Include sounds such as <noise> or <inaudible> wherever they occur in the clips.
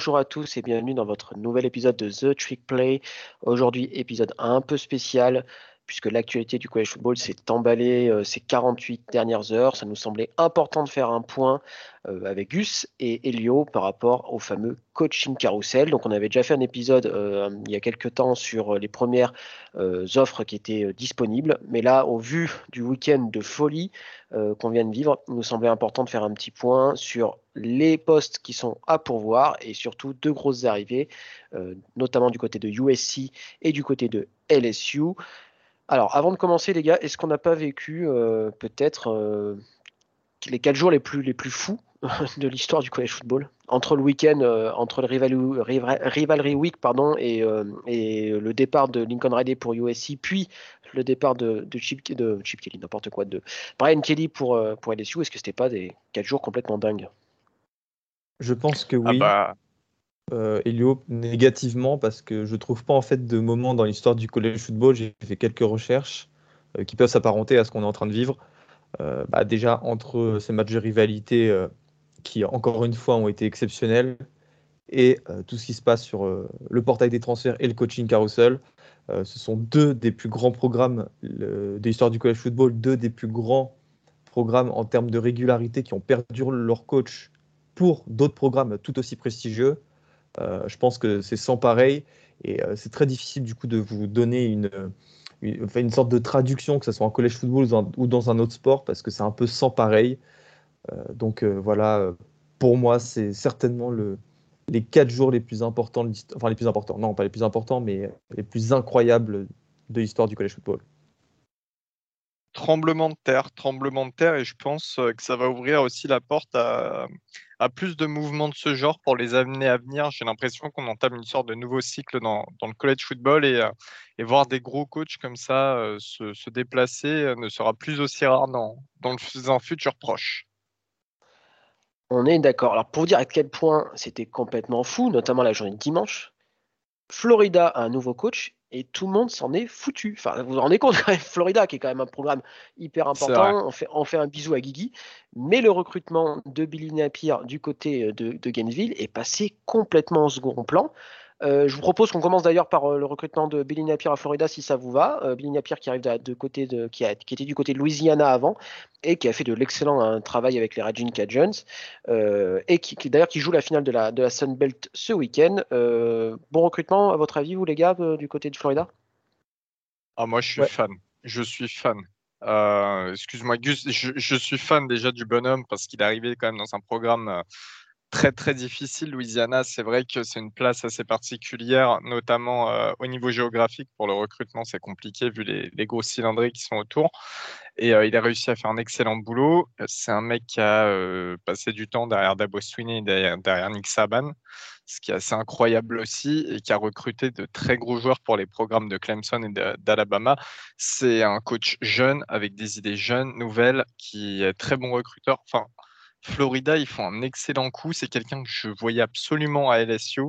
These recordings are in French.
bonjour à tous et bienvenue dans votre nouvel épisode de The Trick Play. Aujourd'hui, épisode un peu spécial puisque l'actualité du college football s'est emballée euh, ces 48 dernières heures. Ça nous semblait important de faire un point euh, avec Gus et Elio par rapport au fameux coaching carousel. Donc on avait déjà fait un épisode euh, il y a quelques temps sur les premières offres qui étaient disponibles. Mais là, au vu du week-end de folie qu'on vient de vivre, il nous semblait important de faire un petit point sur les postes qui sont à pourvoir et surtout deux grosses arrivées, notamment du côté de USC et du côté de LSU. Alors, avant de commencer, les gars, est-ce qu'on n'a pas vécu euh, peut-être euh, les quatre jours les plus, les plus fous <laughs> de l'histoire du college football? Entre le week-end, euh, entre le rivalry, week pardon, et, le départ de Lincoln Riley pour USC, puis le départ de, Chip, Kelly, n'importe quoi, de Brian Kelly pour, pour LSU, est-ce que c'était pas des quatre jours complètement dingues? Je pense que oui. Ah bah, euh, Elio, négativement, parce que je trouve pas en fait de moment dans l'histoire du college football. J'ai fait quelques recherches euh, qui peuvent s'apparenter à ce qu'on est en train de vivre. Euh, bah, déjà entre ces matchs de rivalité qui, encore une fois, ont été exceptionnels et tout ce qui se passe sur le portail des transferts et le coaching carousel. ce sont deux des plus grands programmes de l'histoire du college football, deux des plus grands programmes en termes de régularité qui ont perdu leur coach pour d'autres programmes tout aussi prestigieux. Euh, je pense que c'est sans pareil et euh, c'est très difficile du coup de vous donner une, une, sorte de traduction, que ce soit en collège football ou dans un autre sport, parce que c'est un peu sans pareil. Euh, donc voilà, pour moi, c'est certainement le, les quatre jours les plus importants, enfin les plus importants, non pas les plus importants, mais les plus incroyables de l'histoire du collège football. Tremblement de terre, tremblement de terre, et je pense que ça va ouvrir aussi la porte à, à plus de mouvements de ce genre pour les années à venir. J'ai l'impression qu'on entame une sorte de nouveau cycle dans, le college football et, euh, et, voir des gros coachs comme ça euh, se, déplacer euh, ne sera plus aussi rare dans, dans un futur proche. On est d'accord. Alors pour dire à quel point c'était complètement fou, notamment la journée de dimanche, Florida a un nouveau coach et tout le monde s'en est foutu. Enfin, vous vous rendez compte quand même, Florida, qui est quand même un programme hyper important, on fait, on fait un bisou à Guigui, mais le recrutement de Billy Napier du côté de, de Gainesville est passé complètement en second plan. Euh, je vous propose qu'on commence d'ailleurs par euh, le recrutement de Billy Napier à Florida, si ça vous va. Euh, Billy Napier qui arrive de, côté de, qui, a, qui, était du côté de Louisiana avant et qui a fait de l'excellent hein, travail avec les Raging Cajuns et qui, d'ailleurs qui joue la finale de la, de la Sun Belt ce week-end. bon recrutement, à votre avis, vous les gars, du côté de Florida? Ah, Moi, je suis fan. Je suis fan. Excuse-moi, Gus, je, je, suis fan déjà du bonhomme parce qu'il est arrivé quand même dans un programme très très difficile. Louisiana, c'est vrai que c'est une place assez particulière, notamment euh, au niveau géographique. Pour le recrutement, c'est compliqué vu les, gros cylindrés qui sont autour. Et euh, il a réussi à faire un excellent boulot. C'est un mec qui a euh, passé du temps derrière Dabo Sweeney, derrière, derrière Nick Saban, ce qui est assez incroyable aussi, et qui a recruté de très gros joueurs pour les programmes de Clemson et d'Alabama. C'est un coach jeune, avec des idées jeunes, nouvelles, qui est très bon recruteur. Enfin, Florida, ils font un excellent coup. C'est quelqu'un que je voyais absolument à LSU.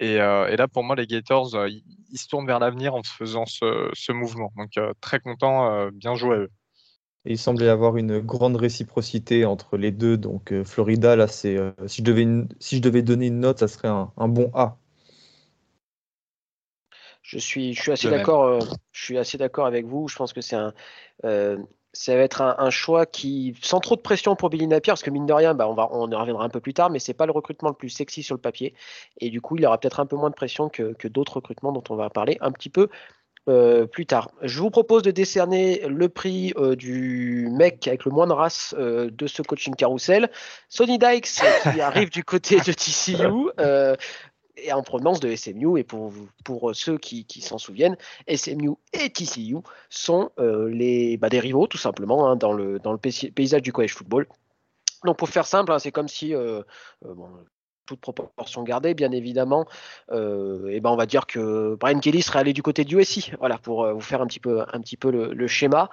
Euh, et, là, pour moi, les Gators, euh, ils, se tournent vers l'avenir en faisant ce, mouvement. Donc, euh, très content, bien joué à eux. il semblait avoir une grande réciprocité entre les deux. Donc, Florida, là, c'est si, je devais si je devais donner une note, ça serait un, bon A. Je suis, je suis assez d'accord. je suis assez d'accord avec vous. Je pense que c'est un, ça va être un, choix qui, sans trop de pression pour Billy Napier, parce que mine de rien, bah, on, va, on y reviendra un peu plus tard, mais c'est pas le recrutement le plus sexy sur le papier. Et du coup, il aura peut-être un peu moins de pression que, d'autres recrutements dont on va parler un petit peu euh, plus tard. Je vous propose de décerner le prix euh, du mec avec le moins de race euh, de ce coaching carousel. Sonny Dykes, qui <laughs> arrive du côté de TCU, et en provenance de SMU. Et pour, pour ceux qui, qui s'en souviennent, SMU et TCU sont euh, les, bah, des rivaux, tout simplement, hein, dans, le, dans le paysage du college football. Donc pour faire simple, hein, c'est comme si, euh, euh, toute proportion gardée, bien évidemment, euh, et ben on va dire que Brian Kelly serait allé du côté du USC, voilà, pour euh, vous faire un petit peu, un petit peu le, schéma.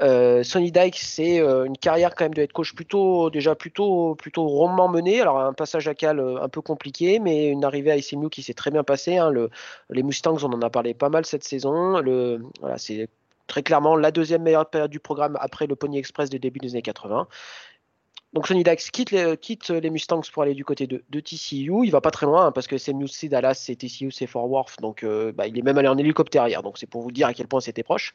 Euh, Sonny Dyke, c'est une carrière quand même de head coach plutôt, déjà plutôt, plutôt rondement menée. Alors un passage à Cal un peu compliqué, mais une arrivée à SMU qui s'est très bien passée. Hein. Le, les Mustangs, on en a parlé pas mal cette saison. Le, voilà, c'est très clairement la deuxième meilleure période du programme après le Pony Express des début des années 80 donc Sonny Dax quitte les, quitte les Mustangs pour aller du côté de, de TCU. Il va pas très loin hein, parce que c'est c'est Dallas, c'est TCU, c'est Fort Worth. Donc euh, bah, il est même allé en hélicoptère hier. Donc c'est pour vous dire à quel point c'était proche.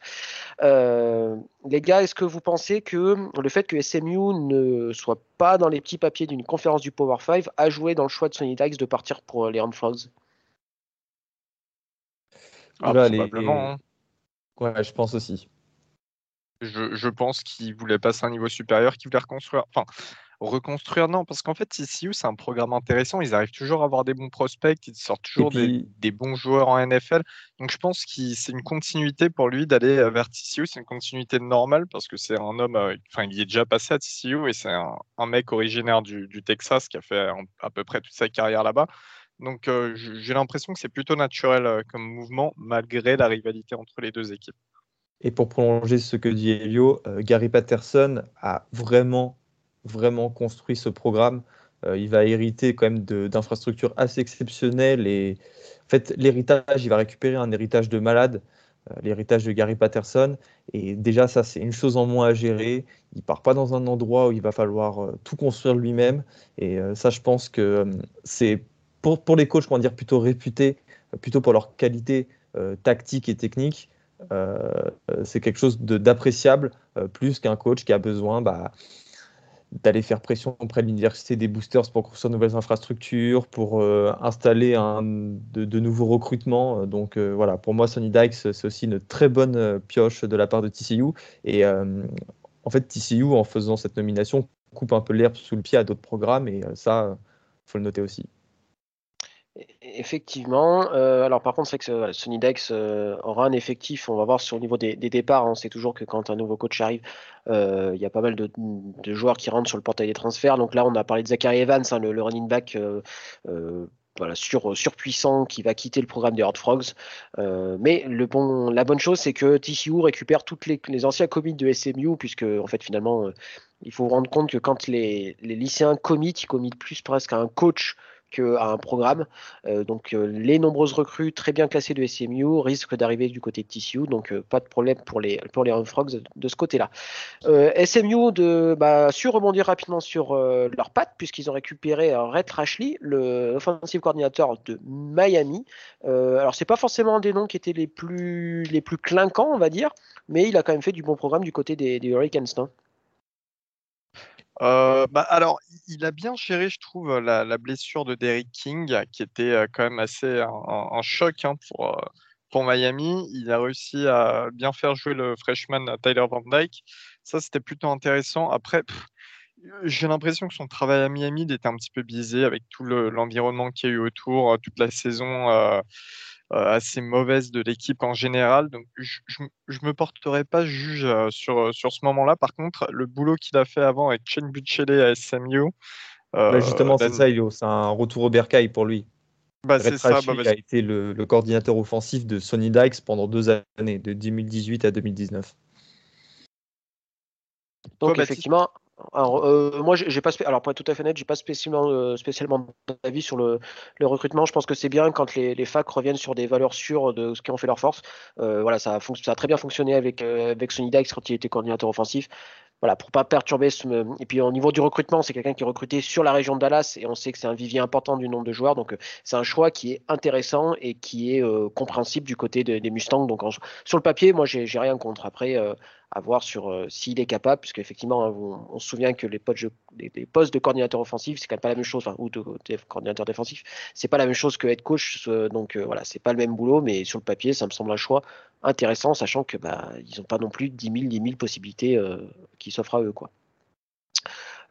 Euh, les gars, est-ce que vous pensez que le fait que SMU ne soit pas dans les petits papiers d'une conférence du Power 5 a joué dans le choix de Sonny Dax de partir pour les Horned Frogs ah, Probablement. Hein. Ouais, je pense aussi. Je, pense qu'il voulait passer à un niveau supérieur, qu'il voulait reconstruire. Enfin, reconstruire, non, parce qu'en fait, TCU, c'est un programme intéressant. Ils arrivent toujours à avoir des bons prospects, ils sortent toujours des, bons joueurs en NFL. Donc, je pense que c'est une continuité pour lui d'aller euh, vers TCU. C'est une continuité normale parce que c'est un homme, euh, enfin, il est déjà passé à TCU et c'est un, mec originaire du, Texas qui a fait à peu près toute sa carrière là-bas. Donc, euh, j'ai l'impression que c'est plutôt naturel comme mouvement, malgré la rivalité entre les deux équipes. Et pour prolonger ce que dit Elio, euh, Gary Patterson a vraiment, vraiment construit ce programme. Euh, il va hériter quand même d'infrastructures assez exceptionnelles. Et en fait, l'héritage, il va récupérer un héritage de malade, euh, l'héritage de Gary Patterson. Et déjà, ça, c'est une chose en moins à gérer. Il part pas dans un endroit où il va falloir tout construire lui-même. Et ça, je pense que c'est pour, pour les coachs, comment dire, plutôt réputés, plutôt pour leur qualité tactique et technique c'est quelque chose d'appréciable euh, plus qu'un coach qui a besoin bah, d'aller faire pression auprès de l'université des boosters pour construire de nouvelles infrastructures, pour euh, installer de, nouveaux recrutements. Donc voilà, pour moi, Sonny Dykes, c'est aussi une très bonne pioche de la part de TCU. Et en fait, TCU, en faisant cette nomination, coupe un peu l'herbe sous le pied à d'autres programmes, et ça, il faut le noter aussi. Effectivement. Euh, alors par contre, c'est que Sony Dex euh, aura un effectif. On va voir sur le niveau des, départs. Hein. c'est toujours que quand un nouveau coach arrive, euh, il y a pas mal de, joueurs qui rentrent sur le portail des transferts. Donc là, on a parlé de Zachary Evans, hein, le, running back. sur, surpuissant qui va quitter le programme des Hard Frogs. mais la bonne chose, c'est que TCU récupère toutes les, anciens commits de SMU, puisque en fait finalement, il faut vous rendre compte que quand les, lycéens commit, ils commitent plus presque à un coach à un programme. Euh, donc euh, les nombreuses recrues très bien classées de SMU risquent d'arriver du côté de TCU, donc euh, pas de problème pour les, pour les Frogs de ce côté-là. SMU de, bah, su rebondir rapidement sur leurs pattes puisqu'ils ont récupéré Red Rashley, le offensive coordinateur de Miami. alors c'est pas forcément des noms qui étaient les plus, les plus clinquants, on va dire, mais il a quand même fait du bon programme du côté des, des Hurricanes. Euh, bah, alors, il a bien géré, je trouve, la, blessure de Derrick King, qui était quand même assez un, choc hein, pour, pour Miami. Il a réussi à bien faire jouer le freshman Tyler Van Dyke. Ça, c'était plutôt intéressant. Après, j'ai l'impression que son travail à Miami était un petit peu biaisé avec tout l'environnement qu'il y a eu autour, toute la saison assez mauvaise de l'équipe en général. Donc, je ne me porterai pas juge euh, sur, euh, sur ce moment-là. Par contre, le boulot qu'il a fait avant avec Chen Buchele à SMU. Bah, justement, c'est ça, C'est un retour au bercail pour lui. Bah, c'est ça. Bah, il a été le, le, coordinateur offensif de Sony Dykes pendant deux années, de 2018 à 2019. Donc, effectivement, alors, euh, moi, j'ai pas, alors pour être tout à fait net, j'ai pas spécialement, euh, spécialement d'avis sur le, recrutement. Je pense que c'est bien quand les, les, facs reviennent sur des valeurs sûres de ce qui ont fait leur force. Euh, voilà, ça a, très bien fonctionné avec, avec Sonny Dykes quand il était coordinateur offensif voilà, pour pas perturber. Et puis au niveau du recrutement, c'est quelqu'un qui est recruté sur la région de Dallas et on sait que c'est un vivier important du nombre de joueurs. Donc c'est un choix qui est intéressant et qui est compréhensible du côté des Mustangs. Donc sur le papier, moi j'ai rien contre. Après, à voir sur euh, s'il est capable, puisque effectivement, hein, on, se souvient que les postes, de, de coordinateur offensif, c'est quand même pas la même chose, ou de, coordinateur défensif, c'est pas la même chose que coach, donc euh, voilà, c'est pas le même boulot, mais sur le papier, ça me semble un choix intéressant, sachant que bah, ils n'ont pas non plus 10 000, 10 000 possibilités euh, qui s'offrent à eux, quoi.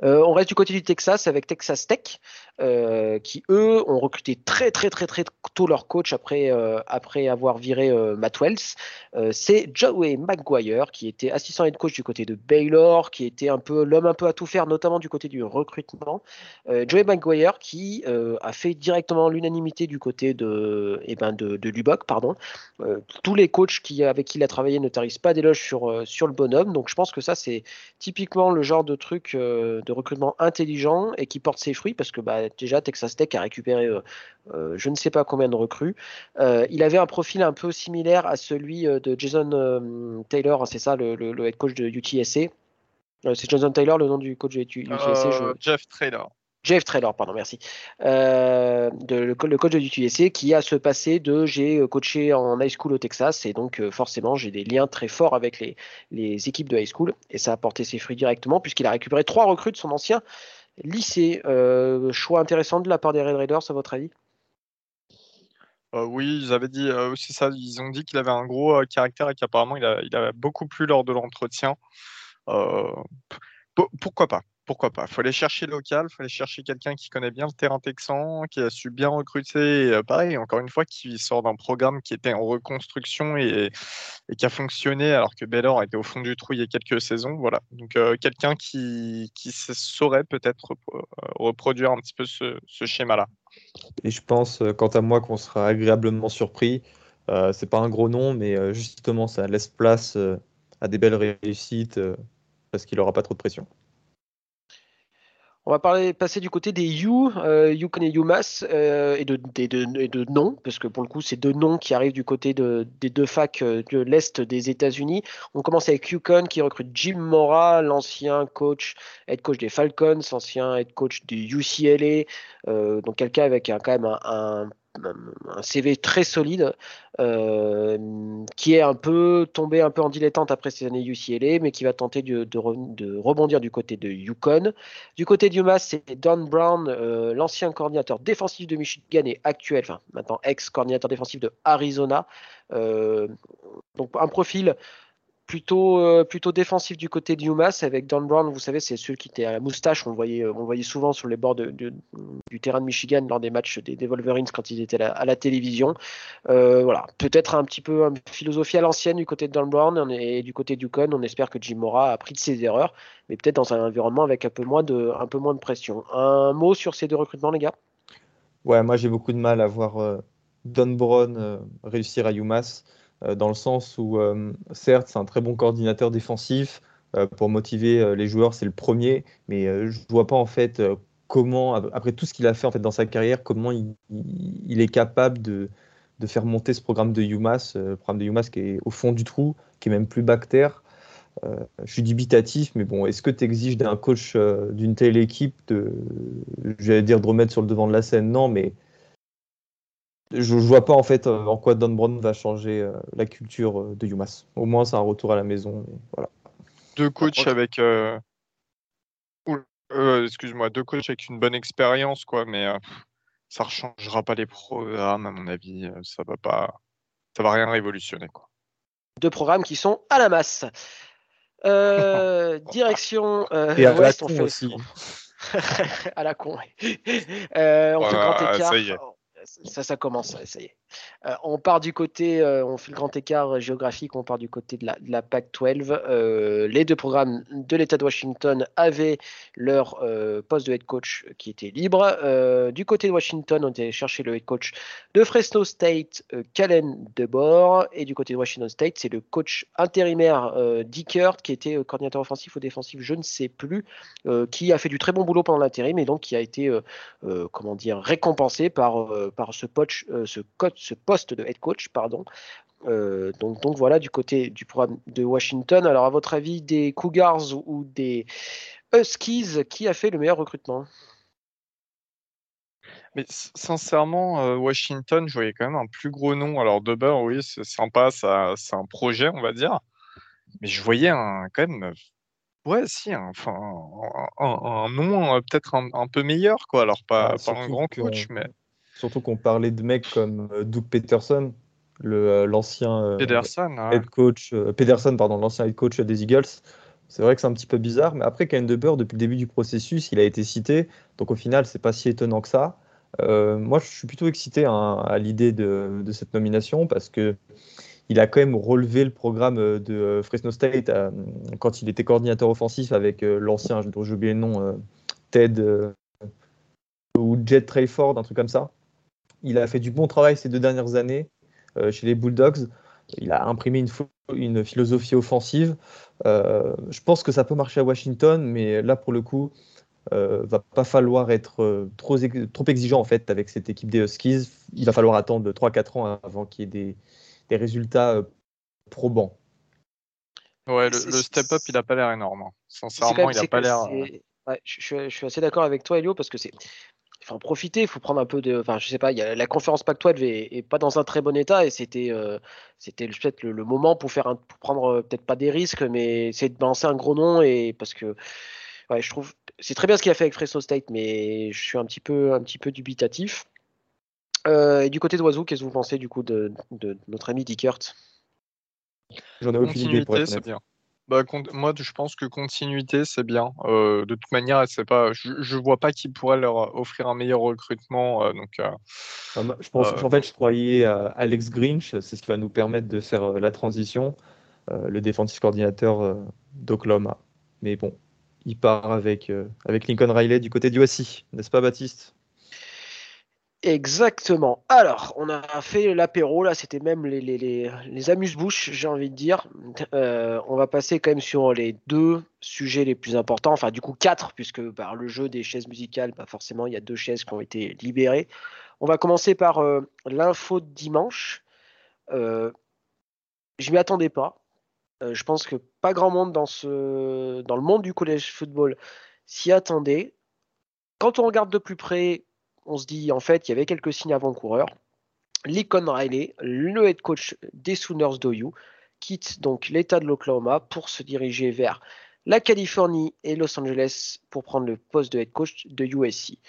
On reste du côté du Texas avec Texas Tech. Euh, qui eux ont recruté très très très très tôt leur coach après, euh, après avoir viré euh, Matt Wells. c'est Joey McGuire qui était assistant head coach du côté de Baylor, qui était un peu l'homme un peu à tout faire, notamment du côté du recrutement. Joey McGuire qui a fait directement l'unanimité du côté de, eh ben de, pardon. tous les coachs qui, avec qui il a travaillé ne tarissent pas d'éloges sur, sur le bonhomme, donc je pense que ça c'est typiquement le genre de truc de recrutement intelligent et qui porte ses fruits parce que bah, déjà Texas Tech a récupéré euh, euh, je ne sais pas combien de recrues. Euh, il avait un profil un peu similaire à celui de Jason Taylor, c'est ça, le, head coach de UTSA. c'est Jonathan Taylor, le nom du coach de UTSA Jeff Traylor. Jeff Traylor, pardon, merci. Euh, le, coach de UTSC qui a ce passé de j'ai euh, coaché en high school au Texas et donc euh, forcément j'ai des liens très forts avec les, équipes de high school et ça a porté ses fruits directement puisqu'il a récupéré trois recrues de son ancien lycée. choix intéressant de la part des Red Raiders à votre avis? Oui, ils avaient dit aussi ça. Ils ont dit qu'il avait un gros caractère et qu'apparemment il a, il a beaucoup plu lors de l'entretien. pourquoi pas? Pourquoi pas? Faut aller chercher local, faut aller chercher quelqu'un qui connaît bien le terrain texan, qui a su bien recruter. Pareil, encore une fois, qui sort d'un programme qui était en reconstruction et, qui a fonctionné alors que Baylor était au fond du trou il y a quelques saisons. Voilà. Donc quelqu'un qui, saurait peut-être reproduire un petit peu ce, schéma-là. Et je pense, quant à moi, qu'on sera agréablement surpris. Euh, c'est pas un gros nom, mais justement, ça laisse place à des belles réussites parce qu'il n'aura pas trop de pression. On va passer du côté des You, euh, Yukon et UMass, euh, et, de, de, noms, parce que pour le coup, c'est deux noms qui arrivent du côté des deux facs euh, de l'Est des États-Unis. On commence avec Yukon qui recrute Jim Mora, l'ancien coach, head coach des Falcons, ancien head coach du UCLA, donc quelqu'un avec un, quand même un CV très solide euh, qui est un peu tombé un peu en dilettante après ces années UCLA, mais qui va tenter de, rebondir du côté de Yukon. Du côté de UMass, c'est Don Brown, euh, l'ancien coordinateur défensif de Michigan et actuel, enfin maintenant ex-coordinateur défensif de Arizona. Euh, donc un profil plutôt, euh, plutôt défensif du côté de UMass avec Don Brown, vous savez, c'est celui qui était à la moustache, voyait, on voyait souvent sur les bords du terrain de Michigan lors des matchs des, Wolverines quand ils étaient à la, télévision. Euh, voilà, peut-être un petit peu une philosophie à l'ancienne du côté de Don Brown et du côté du Con, on espère que Jim Mora a appris de ses erreurs, mais peut-être dans un environnement avec un peu moins de, pression. Un mot sur ces deux recrutements, les gars? Ouais, moi j'ai beaucoup de mal à voir euh, Don Brown réussir à UMass. Euh, dans le sens où, euh, certes, c'est un très bon coordinateur défensif. Euh, pour motiver les joueurs, c'est le premier, mais je ne vois pas en fait comment, après tout ce qu'il a fait en fait dans sa carrière, comment il, est capable de, de, faire monter ce programme de UMass, programme de UMass qui est au fond du trou, qui est même plus bactère. je suis dubitatif, mais bon, est-ce que tu exiges d'un coach d'une telle équipe de, j'allais dire de remettre sur le devant de la scène? Non, mais je ne vois pas en fait euh, en quoi Don Brown va changer euh, la culture euh, de UMass. Au moins, c'est un retour à la maison. voilà. Deux coachs avec. excuse-moi, deux coachs avec une bonne expérience, quoi, mais ça ne changera pas les programmes, à mon avis. Ça va pas. Ça va rien révolutionner, quoi. Deux programmes qui sont à la masse. <laughs> direction Et à Ouest, on fait aussi. <laughs> à la con. on fait grand écart ça, ça commence, ça y est. Euh, on part du côté, euh, on fait le grand écart géographique, on part du côté de la, PAC 12. Euh, les deux programmes de l'État de Washington avaient leur poste de head coach qui était libre. du côté de Washington, on était chercher le head coach de Fresno State, Calen DeBoer. Et du côté de Washington State, c'est le coach intérimaire Dickert, qui était coordinateur offensif ou défensif, je ne sais plus, qui a fait du très bon boulot pendant l'intérim et donc qui a été, comment dire, récompensé par, par ce, coach, ce coach ce poste de head coach, pardon. Euh, donc, donc voilà du côté du programme de Washington. Alors à votre avis, des Cougars ou des Huskies, qui a fait le meilleur recrutement? Mais sincèrement, euh, Washington, je voyais quand même un plus gros nom. Alors, Deber, oui, c'est sympa, c'est un projet, on va dire. Mais je voyais un, quand même, ouais, si, un, enfin, un, nom euh, peut-être un, peu meilleur, quoi. Alors, pas, pas un grand coach, mais. Surtout qu'on parlait de mecs comme euh, Doug Peterson, euh, l'ancien euh, head coach, Pederson, pardon, l'ancien head coach des Eagles. C'est vrai que c'est un petit peu bizarre, mais après, Kane Beurre, depuis le début du processus, il a été cité. Donc au final, c'est pas si étonnant que ça. moi, je suis plutôt excité hein, à l'idée de, cette nomination parce que il a quand même relevé le programme de Fresno State quand il était coordinateur offensif avec l'ancien, dont j'ai oublié le nom, Ted ou Jet Trayford, un truc comme ça. Il a fait du bon travail ces deux dernières années euh, chez les Bulldogs. Il a imprimé une, une philosophie offensive. Euh, je pense que ça peut marcher à Washington, mais là, pour le coup, euh, va pas falloir être euh, trop, trop exigeant en fait avec cette équipe des Huskies. Il va falloir attendre 3-4 ans avant qu'il y ait des, des résultats probants. Ouais, le, step-up, il n'a pas l'air énorme. Hein. Sincèrement, il n'a pas l'air. je, suis assez d'accord avec toi, Elio, parce que c'est. Il faut en profiter, il faut prendre un peu de. Enfin, je sais pas, y a, la conférence Pac-12 est, pas dans un très bon état et c'était euh, c'était peut-être le, moment pour, faire un, pour prendre euh, peut-être pas des risques, mais c'est de balancer un gros nom et parce que ouais, je trouve c'est très bien ce qu'il a fait avec Fresno State, mais je suis un petit peu, un petit peu dubitatif. Euh, et du côté d'Oiseau, qu'est-ce que vous pensez du coup de, de notre ami Dickert J'en ai aucune idée pour être bien. Bah, moi, je pense que continuité, c'est bien. Euh, de toute manière, c'est pas, je, ne vois pas qui pourrait leur offrir un meilleur recrutement. Euh, donc, euh, je pense, en fait, je croyais à Alex Grinch, c'est ce qui va nous permettre de faire la transition, le défensif coordinateur d'Oklahoma. Mais bon, il part avec, avec Lincoln Riley du côté du OSI, n'est-ce pas, Baptiste? Exactement. Alors, on a fait l'apéro, là, c'était même les, les, amuse-bouches, j'ai envie de dire. Euh, on va passer quand même sur les deux sujets les plus importants, enfin, du coup, quatre, puisque par le jeu des chaises musicales, pas forcément, il y a deux chaises qui ont été libérées. On va commencer par euh, l'info de dimanche. Euh, je m'y attendais pas. je pense que pas grand monde dans, ce, dans le monde du collège football s'y attendait. Quand on regarde de plus près, on se dit en fait qu'il y avait quelques signes avant-coureurs. Lincoln Riley, le head coach des Sooners d'OU, quitte donc l'État de l'Oklahoma pour se diriger vers la Californie et Los Angeles pour prendre le poste de head coach de USC.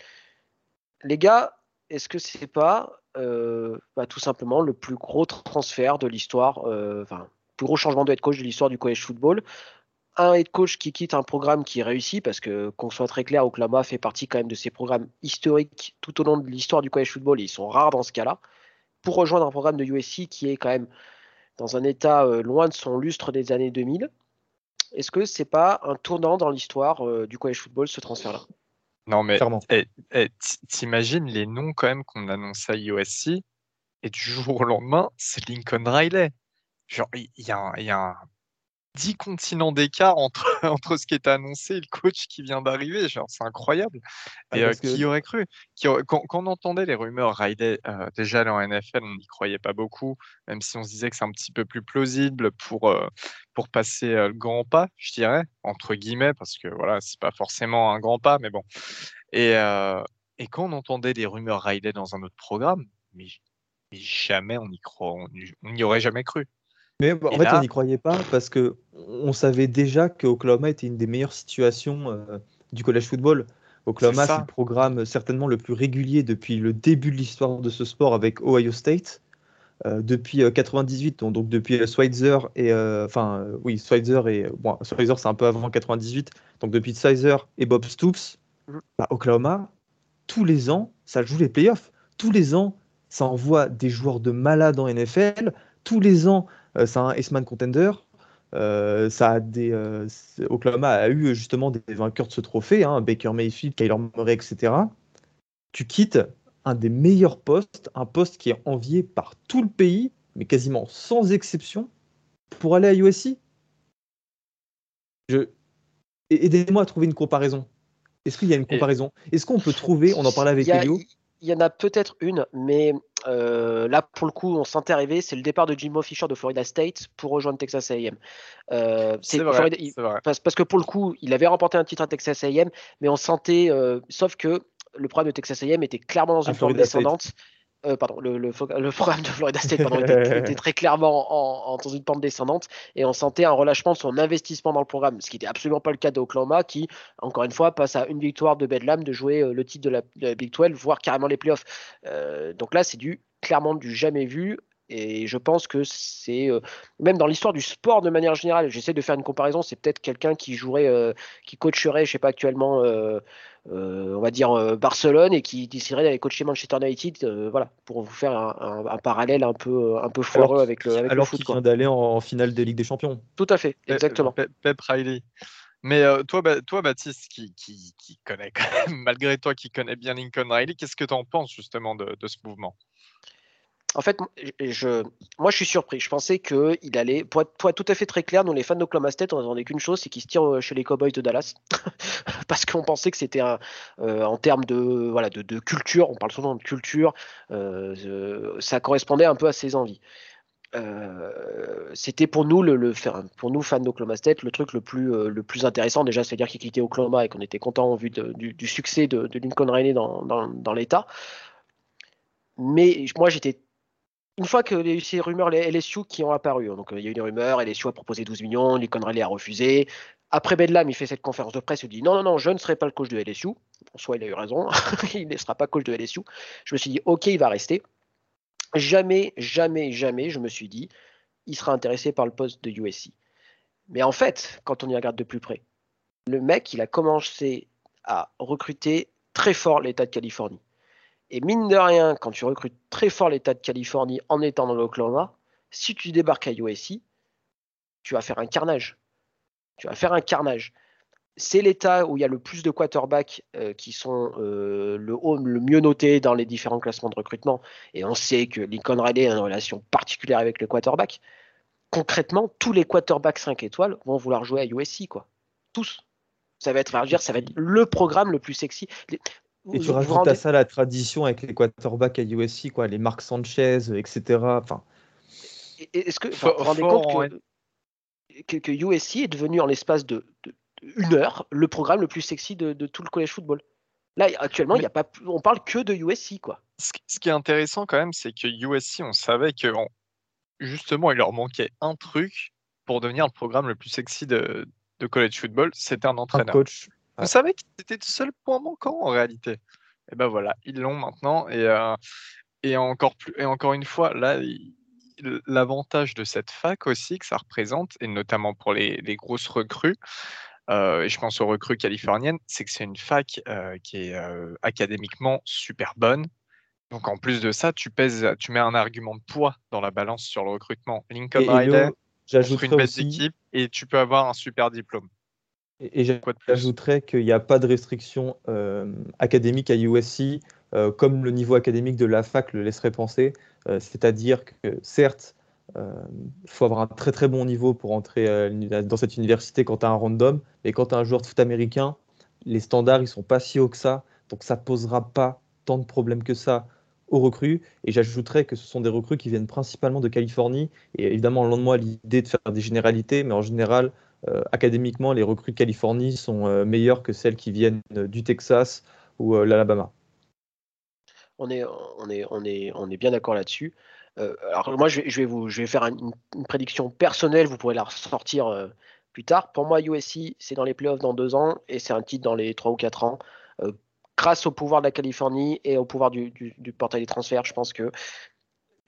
Les gars, est-ce que c'est pas euh, bah, tout simplement le plus gros transfert de l'histoire, euh, enfin, le plus gros changement de head coach de l'histoire du college football? Un head coach qui quitte un programme qui réussit, parce que qu'on soit très clair, Oklahoma fait partie quand même de ces programmes historiques tout au long de l'histoire du college football, et ils sont rares dans ce cas-là, pour rejoindre un programme de USC qui est quand même dans un état euh, loin de son lustre des années 2000. Est-ce que c'est pas un tournant dans l'histoire euh, du college football ce transfert-là? Non mais eh, eh, t'imagines les noms quand même qu'on annonce à USC et du jour au lendemain c'est Lincoln Riley. Genre il y, y, a un 10 continents d'écart entre, <laughs> entre ce qui est annoncé et le coach qui vient d'arriver. C'est incroyable. Ah, et euh, qui aurait cru? Quand, on entendait les rumeurs Riley, euh, déjà en NFL, on n'y croyait pas beaucoup, même si on se disait que c'est un petit peu plus plausible pour, euh, pour passer le grand pas, je dirais, entre guillemets, parce que voilà, c'est pas forcément un grand pas, mais bon. Et, et quand on entendait les rumeurs Riley dans un autre programme, mais, jamais on n'y on n'y aurait jamais cru. Mais en fait, on n'y croyait pas parce que on savait déjà que Oklahoma était une des meilleures situations euh, du college football. Oklahoma, c'est le programme certainement le plus régulier depuis le début de l'histoire de ce sport avec Ohio State. Euh, depuis 98, euh, donc, depuis Schweitzer et enfin oui Schweitzer et bon Schweitzer c'est un peu avant 98, donc depuis Schweitzer et Bob Stoops, mmh. bah, Oklahoma tous les ans ça joue les playoffs, tous les ans ça envoie des joueurs de malades en NFL, tous les ans euh, c'est un S-Man contender. Euh, ça a des, euh, Oklahoma a eu justement des vainqueurs de ce trophée, hein, Baker Mayfield, Kyler Murray, etc. Tu quittes un des meilleurs postes, un poste qui est envié par tout le pays, mais quasiment sans exception, pour aller à USC. Je... Aidez-moi à trouver une comparaison. Est-ce qu'il y a une comparaison? Est-ce qu'on peut trouver, on en parlait avec Elio y en a peut-être une, mais euh, là, pour le coup, on sentait arriver, c'est le départ de Jimbo Fisher de Florida State pour rejoindre Texas A&M. Euh, c'est vrai, parce, parce, que pour le coup, il avait remporté un titre à Texas A&M, mais on sentait, euh, sauf que le problème de Texas A&M était clairement dans une forme descendante. Euh, pardon, le, le, programme de Florida State <laughs> était, très clairement en, dans une pente descendante et on sentait un relâchement de son investissement dans le programme, ce qui n'était absolument pas le cas d'Oklahoma qui, encore une fois, passe à une victoire de Bedlam de jouer euh, le titre de la, Big 12, voire carrément les playoffs. Euh, donc là, c'est du clairement du jamais vu. Et je pense que c'est même dans l'histoire du sport de manière générale. J'essaie de faire une comparaison. C'est peut-être quelqu'un qui jouerait, qui coacherait, je sais pas actuellement euh, on va dire euh, Barcelone et qui déciderait d'aller coacher Manchester United, euh, voilà, pour vous faire un, parallèle un peu un peu foireux avec le avec alors qu'il vient d'aller en, finale de Ligue des Champions. Tout à fait, exactement. Pep, Riley. Mais toi, toi, Baptiste, qui, qui, connaît quand même, <laughs> malgré toi, qui connais bien Lincoln Riley, qu'est-ce que tu en penses justement de ce mouvement? En fait, je, moi, je suis surpris. Je pensais qu'il allait, pour être, tout à fait très clair, nous, les fans d'Oklahoma State, on n'attendait qu'une chose, c'est qu'il se tire euh, chez les Cowboys de Dallas. <laughs> Parce qu'on pensait que c'était euh, en termes de, voilà, de, culture, on parle souvent de culture, euh, ça correspondait un peu à ses envies. c'était pour nous le, pour nous fans d'Oklahoma State le truc le plus le plus intéressant déjà c'est à dire qu'il quittait Oklahoma et qu'on était content en vue du, succès de, Lincoln Riley dans l'État mais moi j'étais une fois que les, ces rumeurs, les LSU qui ont apparu, donc il y a eu des rumeurs, LSU a proposé 12 millions, Lincoln Riley a refusé. Après Bedlam, il fait cette conférence de presse, il dit non, non, non, je ne serai pas le coach de LSU. En soi, il a eu raison, <laughs> il ne sera pas coach de LSU. Je me suis dit, ok, il va rester. Jamais, jamais, jamais, je me suis dit, il sera intéressé par le poste de USC. Mais en fait, quand on y regarde de plus près, le mec, il a commencé à recruter très fort l'État de Californie. Et mine de rien, quand tu recrutes très fort l'État de Californie en étant dans l'Oklahoma, si tu débarques à USC, tu vas faire un carnage. Tu vas faire un carnage. C'est l'État où il y a le plus de quarterbacks euh, qui sont euh, le, le mieux notés dans les différents classements de recrutement. Et on sait que Lincoln Riley a une relation particulière avec le quarterback. Concrètement, tous les quarterbacks 5 étoiles vont vouloir jouer à USC, quoi. Tous. Ça va être, ça va être le programme le plus sexy. Et tu rajoutes à ça la tradition avec les quarterbacks à USC, quoi, les Marc Sanchez, etc. Enfin. Est-ce que vous vous rendez compte que, USC est devenu en l'espace de, une heure le programme le plus sexy de, tout le college football? Là, actuellement, il y a pas, on parle que de USC, quoi. Ce, qui est intéressant quand même, c'est que USC, on savait que justement, il leur manquait un truc pour devenir le programme le plus sexy de, college football, c'était un entraîneur. coach. Vous savez que c'était le seul point manquant en réalité. Et ben voilà, ils l'ont maintenant. Et, euh, et, encore plus, et encore une fois, là, l'avantage de cette fac aussi que ça représente, et notamment pour les, les grosses recrues, euh, et je pense aux recrues californiennes, c'est que c'est une fac euh, qui est académiquement super bonne. Donc en plus de ça, tu pèses, tu mets un argument de poids dans la balance sur le recrutement. Lincoln Riley, j'ajouterais une belle équipe et tu peux avoir un super diplôme. Et, j'ajouterais qu'il n'y a pas de restriction euh, académique à USC, euh, comme le niveau académique de la fac le laisserait penser. Euh, c'est-à-dire que certes, il faut avoir un très très bon niveau pour entrer dans cette université quand tu as un random, mais quand tu as un joueur de foot américain, les standards ils sont pas si hauts que ça, donc ça posera pas tant de problèmes que ça aux recrues. Et j'ajouterais que ce sont des recrues qui viennent principalement de Californie. Et évidemment, loin de moi l'idée de faire des généralités, mais en général, euh, académiquement, les recrues de Californie sont euh, meilleures que celles qui viennent du Texas ou euh, l'Alabama. On est, on, est, on, est, on est bien d'accord là-dessus. alors moi, je vais, vous, je vais faire une, prédiction personnelle, vous pourrez la ressortir plus tard. Pour moi, USC, c'est dans les playoffs dans deux ans et c'est un titre dans les trois ou quatre ans. grâce au pouvoir de la Californie et au pouvoir du portail des transferts, je pense que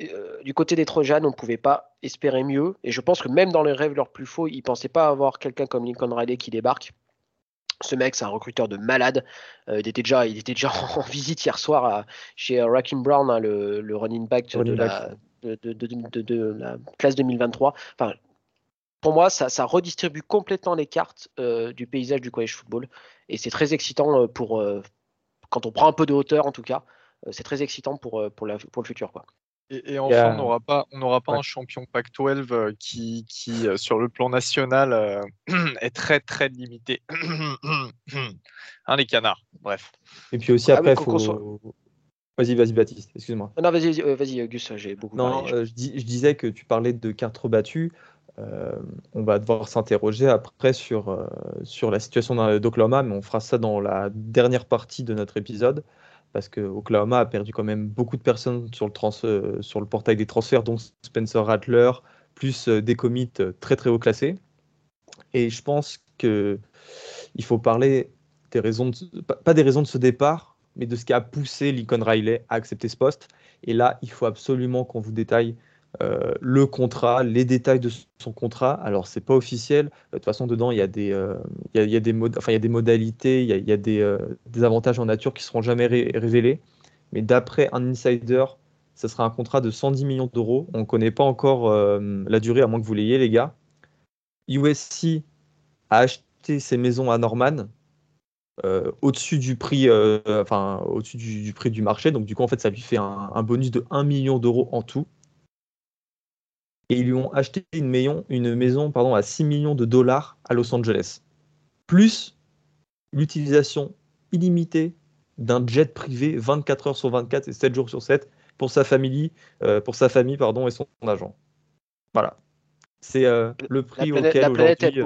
euh, du côté des Trojans, on ne pouvait pas espérer mieux. Et je pense que même dans les rêves leurs plus faux, ils ne pensaient pas avoir quelqu'un comme Lincoln Riley qui débarque. Ce mec, c'est un recruteur de malade. Euh, il, était déjà, il était déjà <laughs> en visite hier soir chez Rakim Brown, hein, le, running back, de, La, de, la, classe 2023. Enfin, pour moi, ça, redistribue complètement les cartes euh, du paysage du college football. Et c'est très excitant pour, quand on prend un peu de hauteur, en tout cas. c'est très excitant pour, pour, pour le futur. Quoi. Et, enfin, on n'aura pas, on n'aura pas un champion Pac-12 euh, qui, qui euh, sur le plan national, euh, <clears throat> est très très limité. <clears throat> hein, les canards, bref. Et puis aussi ah après, il faut. Vas-y, vas-y, Baptiste, excuse-moi. Non, vas-y, vas-y, Gus, j'ai beaucoup Non, je... je, disais que tu parlais de cartes rebattues. on va devoir s'interroger après sur, sur la situation d'Oklahoma, mais on fera ça dans la dernière partie de notre épisode parce que Oklahoma a perdu quand même beaucoup de personnes sur le, euh, portail des transferts, dont Spencer Rattler, plus euh, des commits euh, très très haut classés. Et je pense qu'il faut parler des raisons, pas des raisons de ce départ, mais de ce qui a poussé Lincoln Riley à accepter ce poste. Et là, il faut absolument qu'on vous détaille euh, le contrat, les détails de son contrat. Alors, c'est pas officiel. De toute façon, dedans, il y a des, euh, y a, modalités, il y a, des, euh, avantages en nature qui seront jamais révélés. Mais d'après un insider, ce sera un contrat de 110 millions d'euros. On ne connaît pas encore la durée, à moins que vous l'ayez, les gars. USC a acheté ses maisons à Norman au-dessus du prix, enfin au-dessus du, prix du marché. Donc du coup, en fait, ça lui fait un bonus de 1 million d'euros en tout et ils lui ont acheté une maison, une maison pardon, à 6 millions de dollars à Los Angeles. Plus l'utilisation illimitée d'un jet privé 24 heures sur 24 et 7 jours sur 7 pour sa famille, euh, pour sa famille pardon, et son agent. Voilà. C'est le prix auquel aujourd'hui.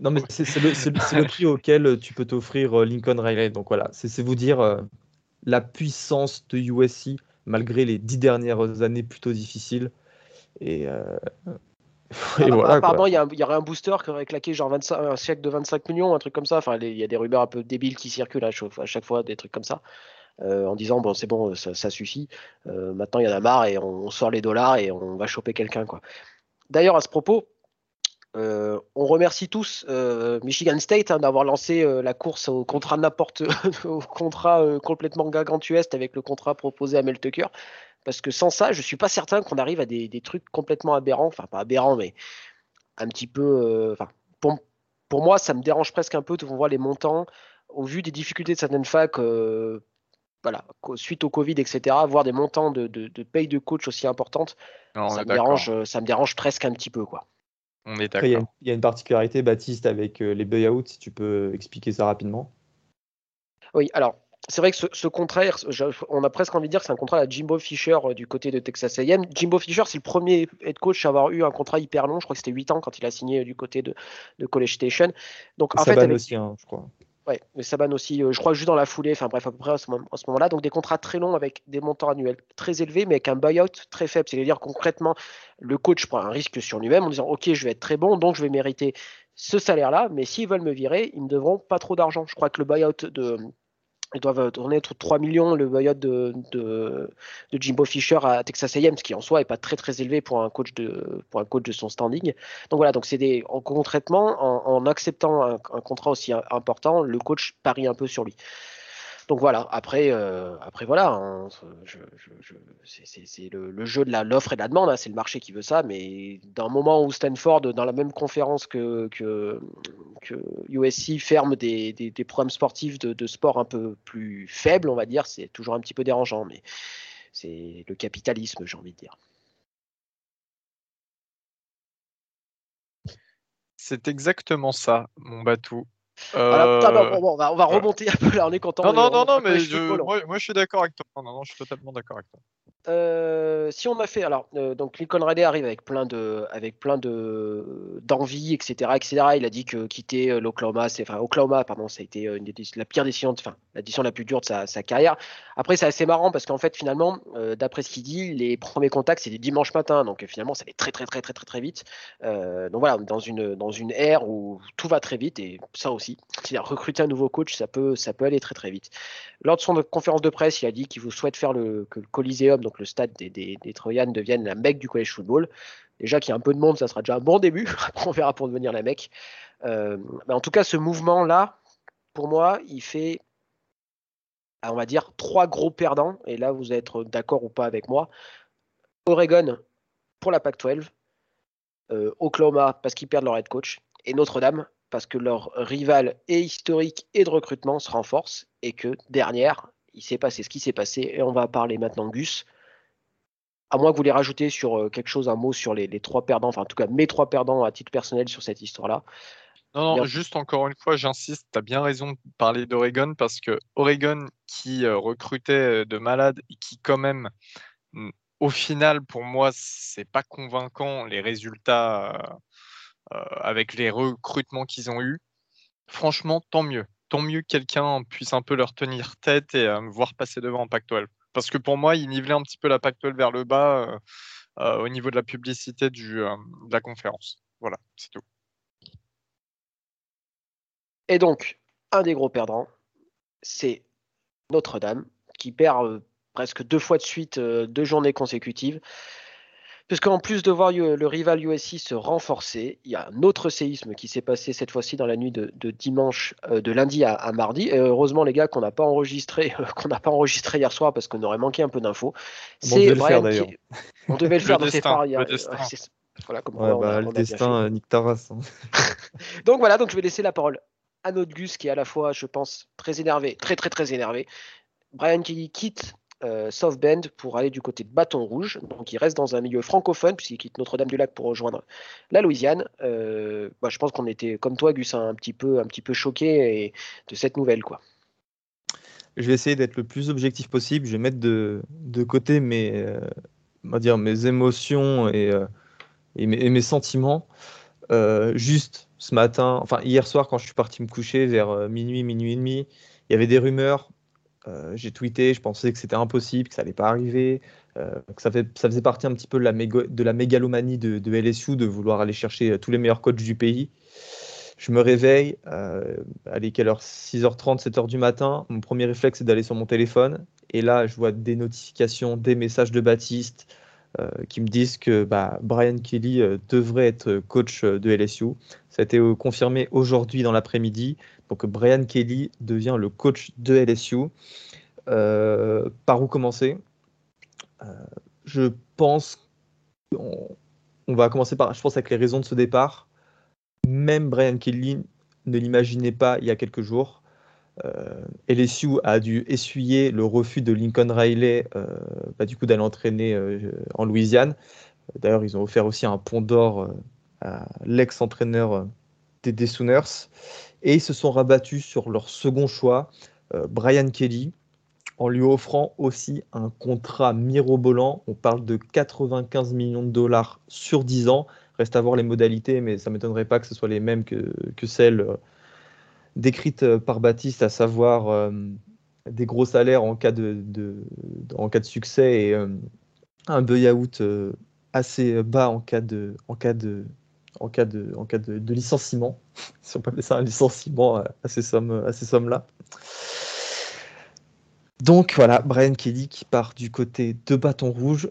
non, mais <laughs> c'est le, prix auquel tu peux t'offrir Lincoln Riley. Donc voilà, c'est vous dire la puissance de USC malgré les dix dernières années plutôt difficiles. Et, <laughs> apparemment, il y, aurait un booster qui aurait claqué genre 25, un chèque de 25 millions, un truc comme ça. Enfin, il y a des rumeurs un peu débiles qui circulent à chaque fois, des trucs comme ça. Euh, en disant bon c'est bon ça, suffit euh, maintenant il y en a marre et on, sort les dollars et on va choper quelqu'un quoi d'ailleurs à ce propos euh, on remercie tous Michigan State hein, d'avoir lancé la course au contrat n'importe <laughs> au contrat complètement gargantuesque avec le contrat proposé à Mel Tucker parce que sans ça, je suis pas certain qu'on arrive à des, trucs complètement aberrants, enfin pas aberrants, mais un petit peu. Euh, pour, pour, moi, ça me dérange presque un peu de voir les montants au vu des difficultés de certaines facs. Euh, voilà, suite au Covid, etc., voir des montants de, de, paye de coach aussi importantes, ça, me dérange, ça me dérange presque un petit peu. Quoi. On est d'accord. Il y, a une particularité, Baptiste, avec euh, les buyouts, si tu peux expliquer ça rapidement. Oui, alors c'est vrai que ce, contrat, on a presque envie de dire que c'est un contrat à Jimbo Fisher euh, du côté de Texas A&M. Jimbo Fisher, c'est le premier head coach à avoir eu un contrat hyper long. Je crois que c'était 8 ans quand il a signé euh, du côté de, College Station. Donc, en Saban aussi, hein, je crois. Ouais, mais Saban aussi, euh, je crois juste dans la foulée, enfin bref, à peu près à ce, moment-là. Donc des contrats très longs avec des montants annuels très élevés, mais avec un buyout très faible. C'est-à-dire concrètement, le coach prend un risque sur lui-même en disant Ok, je vais être très bon, donc je vais mériter ce salaire-là, mais s'ils veulent me virer, ils ne devront pas trop d'argent. Je crois que le buyout de, ils doivent tourner entre 3 millions le buyout de, de, Jimbo Fisher à Texas A&M, ce qui en soi est pas très très élevé pour un coach de, pour un coach de son standing. Donc voilà, donc c'est des en concrètement en, acceptant un, contrat aussi important, le coach parie un peu sur lui donc voilà, après, euh, après voilà, hein, c'est le, jeu de l'offre et de la demande, hein, c'est le marché qui veut ça, mais d'un moment où Stanford, dans la même conférence que, que, USC, ferme des, programmes sportifs de, sport un peu plus faibles, on va dire, c'est toujours un petit peu dérangeant, mais c'est le capitalisme, j'ai envie de dire. C'est exactement ça, mon bateau. Euh, on, va, on, va, remonter un peu là, on est content. Non, non, non, non, mais moi, moi, je suis d'accord avec toi. Non, non, je suis totalement d'accord avec toi. Euh, si on a fait, alors, euh, donc Lincoln Riley arrive avec plein de, avec plein de d'envie, etc., etc. Il a dit que quitter euh, l'Oklahoma, c'est, enfin Oklahoma, pardon, ça a été une la pire décision, enfin la décision la plus dure de sa, carrière. Après, c'est assez marrant parce qu'en fait, finalement, d'après ce qu'il dit, les premiers contacts c'est dimanche matin, donc finalement, ça allait très, très, très, très, très, très vite. donc voilà, dans une, dans une ère où tout va très vite et ça aussi, si recruter un nouveau coach, ça peut, ça peut aller très, très vite. Lors de son conférence de presse, il a dit qu'il vous souhaite faire le, que le Coliseum, donc le stade des, des, devienne la mecque du collège football. Déjà qu'il y a un peu de monde, ça sera déjà un bon début. <laughs> On verra pour devenir la mecque. Euh, en tout cas, ce mouvement-là, pour moi, il fait, on va dire, trois gros perdants. Et là, vous êtes d'accord ou pas avec moi. Oregon pour la Pac-12, euh, Oklahoma parce qu'ils perdent leur head coach, et Notre-Dame parce que leur rival est historique et de recrutement se renforce, et que dernière, il s'est passé ce qui s'est passé, et on va parler maintenant Gus à moins que vous voulez rajouter sur euh, quelque chose, un mot sur les, trois perdants, enfin en tout cas mes trois perdants à titre personnel sur cette histoire-là. Non, non, juste encore une fois, j'insiste, tu as bien raison de parler d'Oregon parce que Oregon qui euh, recrutait euh, de malades et qui quand même, au final, pour moi, c'est pas convaincant les résultats avec les recrutements qu'ils ont eus. Franchement, tant mieux. Tant mieux que quelqu'un puisse un peu leur tenir tête et me voir passer devant en Pac-12 parce que pour moi, il nivelait un petit peu la Pactuelle vers le bas euh, euh, au niveau de la publicité euh, de la conférence. Voilà, c'est tout. Et donc, un des gros perdants, c'est Notre-Dame, qui perd presque deux fois de suite, deux journées consécutives. Puisqu'en plus de voir le rival USC se renforcer, il y a un autre séisme qui s'est passé cette fois-ci dans la nuit de, dimanche, euh, de lundi à, mardi. Et heureusement les gars qu'on n'a pas enregistré, <laughs> qu'on n'a pas enregistré hier soir parce qu'on aurait manqué un peu d'infos. On devait le faire d'ailleurs. On devait le faire dans ses phares. Le destin. Voilà, comme bah, le destin, Nick Taras. Hein. <laughs> donc voilà, donc je vais laisser la parole à notre Gus qui est à la fois, je pense, très énervé, très très très énervé. Brian Kelly quitte euh, pour aller du côté de Bâton Rouge. Donc il reste dans un milieu francophone puisqu'il quitte Notre-Dame-du-Lac pour rejoindre la Louisiane. Euh, bah, je pense qu'on était comme toi, Gus, un petit peu, un peu choqué de cette nouvelle, quoi. Je vais essayer d'être le plus objectif possible. Je vais mettre de, côté mes, euh, va dire, mes émotions et, et, mes, sentiments. juste ce matin, enfin hier soir, quand je suis parti me coucher vers minuit, minuit et demi, il y avait des rumeurs. J'ai tweeté, je pensais que c'était impossible, que ça n'allait pas arriver, que ça, faisait partie un petit peu de la, mégalomanie de, LSU de vouloir aller chercher tous les meilleurs coachs du pays. Je me réveille, euh, allez, quelle heure? 6h30, 7h du matin. Mon premier réflexe, c'est d'aller sur mon téléphone. Et là, je vois des notifications, des messages de Baptiste euh, qui me disent que bah, Brian Kelly euh, devrait être coach de LSU. Ça a été confirmé aujourd'hui dans l'après-midi. Donc, Brian Kelly devient le coach de LSU. par où commencer? Je pense on va commencer par, je pense, avec les raisons de ce départ même Brian Kelly ne l'imaginait pas il y a quelques jours. Euh, LSU a dû essuyer le refus de Lincoln Riley euh, bah, du coup d'aller entraîner euh, en Louisiane. D'ailleurs, ils ont offert aussi un pont d'or euh, à l'ex-entraîneur des, Sooners. Et ils se sont rabattus sur leur second choix, Brian Kelly, en lui offrant aussi un contrat mirobolant. On parle de 95 millions de dollars sur 10 ans Reste à voir les modalités, mais ça ne m'étonnerait pas que ce soit les mêmes que, celles euh, décrites euh, par Baptiste, à savoir euh, des gros salaires en cas de, succès et un buy-out assez bas en cas de, en cas de, en cas de, licenciement, <laughs> si on peut appeler ça un licenciement à ces sommes, à ces sommes-là. Donc voilà, Brian Kelly qui part du côté de Bâton Rouge.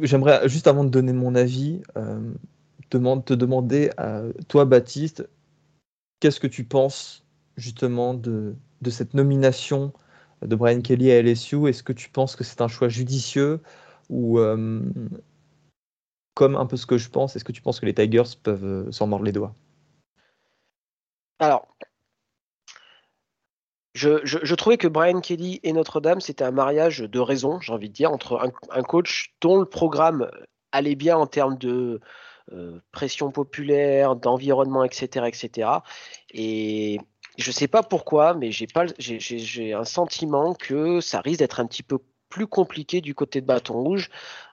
J'aimerais, juste avant de donner mon avis, euh, te demander à toi, Baptiste, qu'est-ce que tu penses justement de, cette nomination de Brian Kelly à LSU Est-ce que tu penses que c'est un choix judicieux ou euh, comme un peu ce que je pense, est-ce que tu penses que les Tigers peuvent euh, s'en mordre les doigts? Alors, je, trouvais que Brian Kelly et Notre-Dame, c'était un mariage de raison, j'ai envie de dire, entre un, coach dont le programme allait bien en termes de euh, pression populaire, d'environnement, etc., etc. Et je ne sais pas pourquoi, mais j'ai un sentiment que ça risque d'être un petit peu plus compliqué du côté de Bâton Rouge,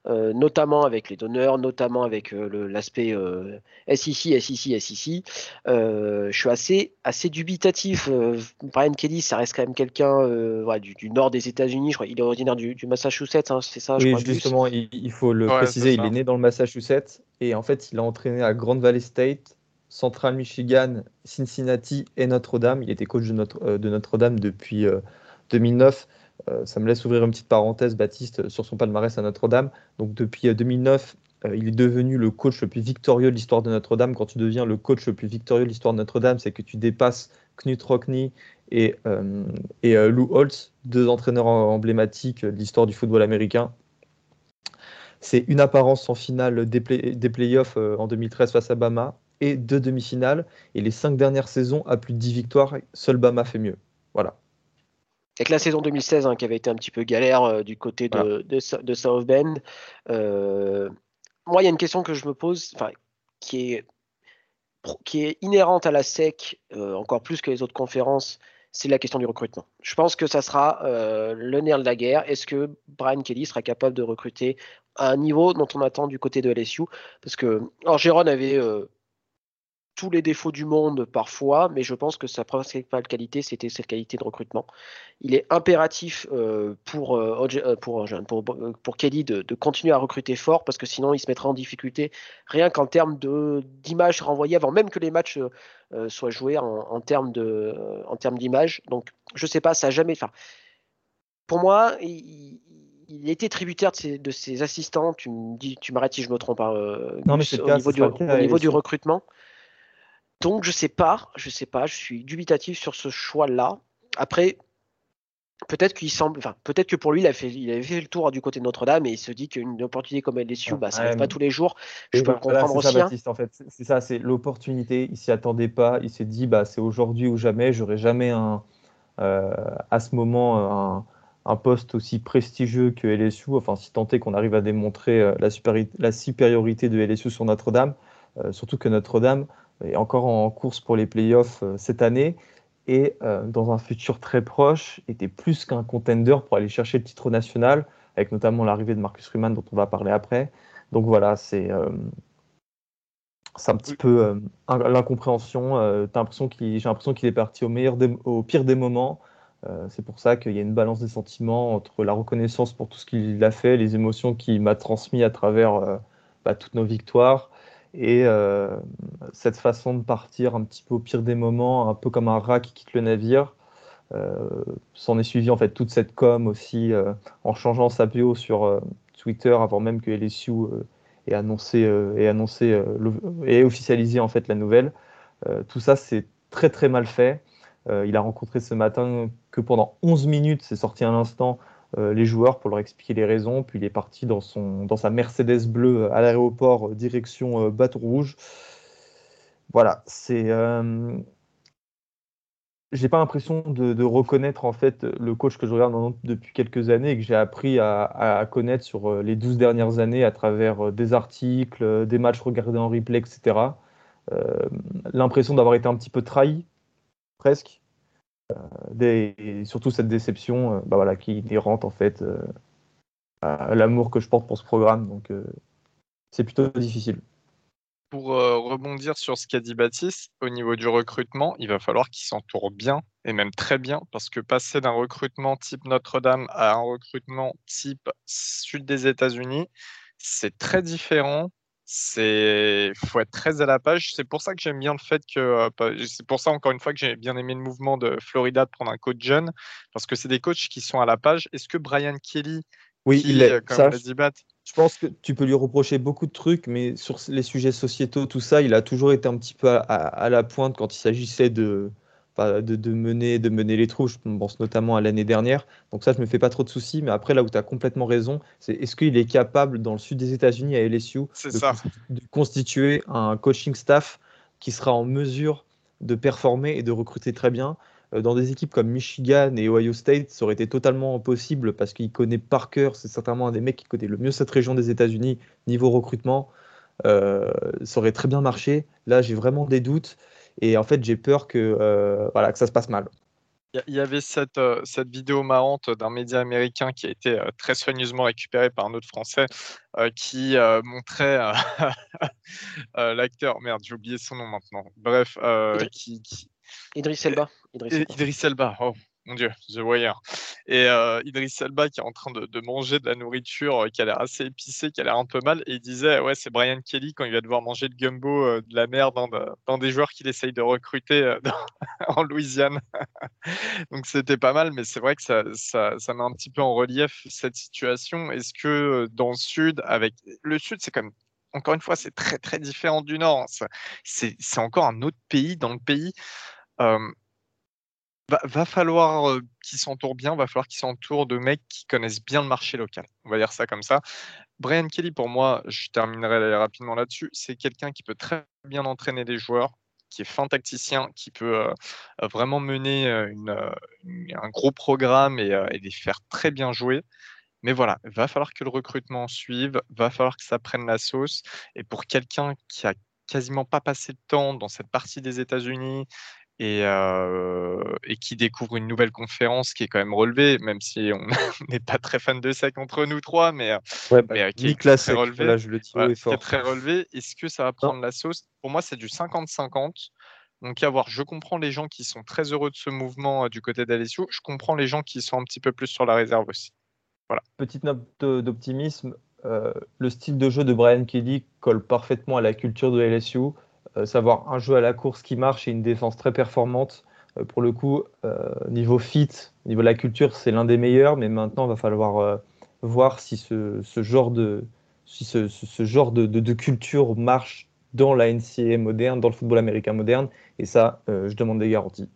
euh, notamment avec les donneurs, notamment avec euh, l'aspect euh, SEC, SEC, SEC. je suis assez, assez dubitatif. Brian Kelly, ça reste quand même quelqu'un du, nord des États-Unis. Je crois il est originaire du, Massachusetts, hein, c'est ça Oui, justement, il, faut le préciser. Il est né dans le Massachusetts et en fait, il a entraîné à Grand Valley State. Central Michigan, Cincinnati et Notre-Dame. Il était coach de Notre-Dame depuis 2009. Euh, ça me laisse ouvrir une petite parenthèse, Baptiste, sur son palmarès à Notre-Dame. Donc depuis 2009, euh, euh, il est devenu le coach le plus victorieux de l'histoire de Notre-Dame. Quand tu deviens le coach le plus victorieux de l'histoire de Notre-Dame, c'est que tu dépasses Knut Rockney et, Lou Holtz, deux entraîneurs emblématiques de l'histoire du football américain. C'est une apparence en finale des, des playoffs en 2013 face à Bama et deux demi-finales. Et les cinq dernières saisons, à plus de 10 victoires, seul Bama fait mieux. Voilà avec la saison 2016 hein, qui avait été un petit peu galère euh, du côté de, de, South Bend. Euh, moi, il y a une question que je me pose, qui est, qui est inhérente à la SEC, euh, encore plus que les autres conférences, c'est la question du recrutement. Je pense que ça sera le nerf de la guerre. Est-ce que Brian Kelly sera capable de recruter à un niveau dont on attend du côté de LSU Parce que Jérôme avait tous les défauts du monde parfois, mais je pense que sa principale qualité, c'était cette qualité de recrutement. Il est impératif euh, pour, euh, euh, pour, pour, pour, Kelly de, continuer à recruter fort, parce que sinon il se mettra en difficulté, rien qu'en termes d'image renvoyée, avant même que les matchs soient joués en, termes d'image. Donc je sais pas, ça n'a jamais... Enfin, pour moi, il, il était tributaire de ses, assistants. Tu me dis, tu m'arrêtes si je me trompe. Hein, non, mais au, niveau du, au niveau du recrutement. Donc je sais pas, je sais pas, je suis dubitatif sur ce choix-là. Après, peut-être qu'il semble, enfin, peut-être que pour lui, il, a fait, il avait fait le tour du côté de Notre-Dame et il se dit qu'une opportunité comme LSU, bah, ça n'arrive pas tous les jours. Je peux le comprendre aussi. Ça, hein. en fait, c'est ça, c'est l'opportunité. Il s'y attendait pas. Il s'est dit, bah, c'est aujourd'hui ou jamais. J'aurai jamais un, euh, à ce moment un, poste aussi prestigieux que LSU. Enfin, si tant est qu'on arrive à démontrer euh, la, la supériorité de LSU sur Notre-Dame, euh, surtout que Notre-Dame est encore en course pour les playoffs euh, cette année et euh, dans un futur très proche était plus qu'un contender pour aller chercher le titre national avec notamment l'arrivée de Marcus Ruman dont on va parler après. Donc voilà, c'est c'est un petit peu l'incompréhension. j'ai l'impression qu'il est parti au pire des moments. c'est pour ça qu'il y a une balance des sentiments entre la reconnaissance pour tout ce qu'il a fait, les émotions qu'il m'a transmises à travers bah, toutes nos victoires, et euh, cette façon de partir un petit peu au pire des moments, un peu comme un rat qui quitte le navire, euh, s'en est suivi en fait toute cette com aussi euh, en changeant sa bio sur Twitter avant même que LSU ait annoncé, ait annoncé et officialisé en fait la nouvelle. tout ça c'est très très mal fait. il a rencontré ce matin que pendant 11 minutes, c'est sorti à l'instant, les joueurs pour leur expliquer les raisons. Puis il est parti dans, son, dans sa Mercedes bleue à l'aéroport, euh, direction euh, Baton Rouge. Voilà, c'est. j'ai pas l'impression de, reconnaître en fait le coach que je regarde depuis quelques années et que j'ai appris à, connaître sur les 12 dernières années à travers des articles, des matchs regardés en replay, etc. l'impression d'avoir été un petit peu trahi, presque, surtout cette déception euh, bah voilà, qui inhérente en fait euh, à l'amour que je porte pour ce programme. Donc euh, c'est plutôt difficile. Pour rebondir sur ce qu'a dit Baptiste, au niveau du recrutement, il va falloir qu'il s'entoure bien et même très bien parce que passer d'un recrutement type Notre-Dame à un recrutement type sud des États-Unis, c'est très différent c'est faut être très à la page. C'est pour ça que j'aime bien le fait que euh, c'est pour ça encore une fois que j'ai bien aimé le mouvement de Florida de prendre un coach jeune parce que c'est des coachs qui sont à la page. Est-ce que Brian Kelly, oui, il est, comme je pense que tu peux lui reprocher beaucoup de trucs, mais sur les sujets sociétaux, tout ça, il a toujours été un petit peu à la pointe quand il s'agissait de de, mener, de mener les trous. Je pense notamment à l'année dernière. Donc ça, je me fais pas trop de soucis. Mais après, là où tu as complètement raison, c'est est-ce qu'il est capable, dans le sud des États-Unis, à LSU, de, constituer un coaching staff qui sera en mesure de performer et de recruter très bien? Euh, dans des équipes comme Michigan et Ohio State, ça aurait été totalement possible parce qu'il connaît par cœur, c'est certainement un des mecs qui connaît le mieux cette région des États-Unis niveau recrutement. Euh, ça aurait très bien marché. Là, j'ai vraiment des doutes. Et en fait, j'ai peur que, euh, voilà, que ça se passe mal. Il y avait cette, euh, cette vidéo marrante d'un média américain qui a été euh, très soigneusement récupérée par un autre Français qui montrait <laughs> l'acteur, merde, j'ai oublié son nom maintenant. Bref, qui, Idriss Elba. Idriss Elba, oh, mon Dieu, The Wire. Et euh, Idriss Elba qui est en train de, manger de la nourriture euh, qui a l'air assez épicée, qui a l'air un peu mal, et il disait ouais c'est Brian Kelly quand il va devoir manger le gumbo euh, de la merde dans, des joueurs qu'il essaye de recruter <laughs> en Louisiane. <laughs> Donc c'était pas mal, mais c'est vrai que ça, ça, ça, met un petit peu en relief cette situation. Est-ce que dans le sud, avec le sud c'est comme encore une fois c'est très très différent du nord, c'est encore un autre pays dans le pays. Va, falloir qu'il s'entoure bien, va falloir qu'il s'entoure de mecs qui connaissent bien le marché local. On va dire ça comme ça. Brian Kelly, pour moi, je terminerai rapidement là-dessus, c'est quelqu'un qui peut très bien entraîner des joueurs, qui est fin tacticien, qui peut vraiment mener un gros programme et, les faire très bien jouer. Mais voilà, il va falloir que le recrutement suive, va falloir que ça prenne la sauce. Et pour quelqu'un qui a quasiment pas passé de temps dans cette partie des États-Unis et, et, qui découvre une nouvelle conférence qui est quand même relevée, même si on <laughs> n'est pas très fan de ça contre nous trois, mais, ouais, bah, qui est très relevé. Là, je le Est très relevé. Est-ce que ça va prendre la sauce? Pour moi, c'est du 50-50. Donc, à voir. Je comprends les gens qui sont très heureux de ce mouvement du côté d'Alessio. Je comprends les gens qui sont un petit peu plus sur la réserve aussi. Voilà. Petite note d'optimisme. le style de jeu de Brian Kelly colle parfaitement à la culture de LSU. Euh, savoir un jeu à la course qui marche et une défense très performante. Euh, pour le coup, euh, niveau fit, niveau de la culture, c'est l'un des meilleurs, mais maintenant, il va falloir voir si ce, genre de, si ce, genre de, culture marche dans la NCAA moderne, dans le football américain moderne. Et ça, je demande des garanties.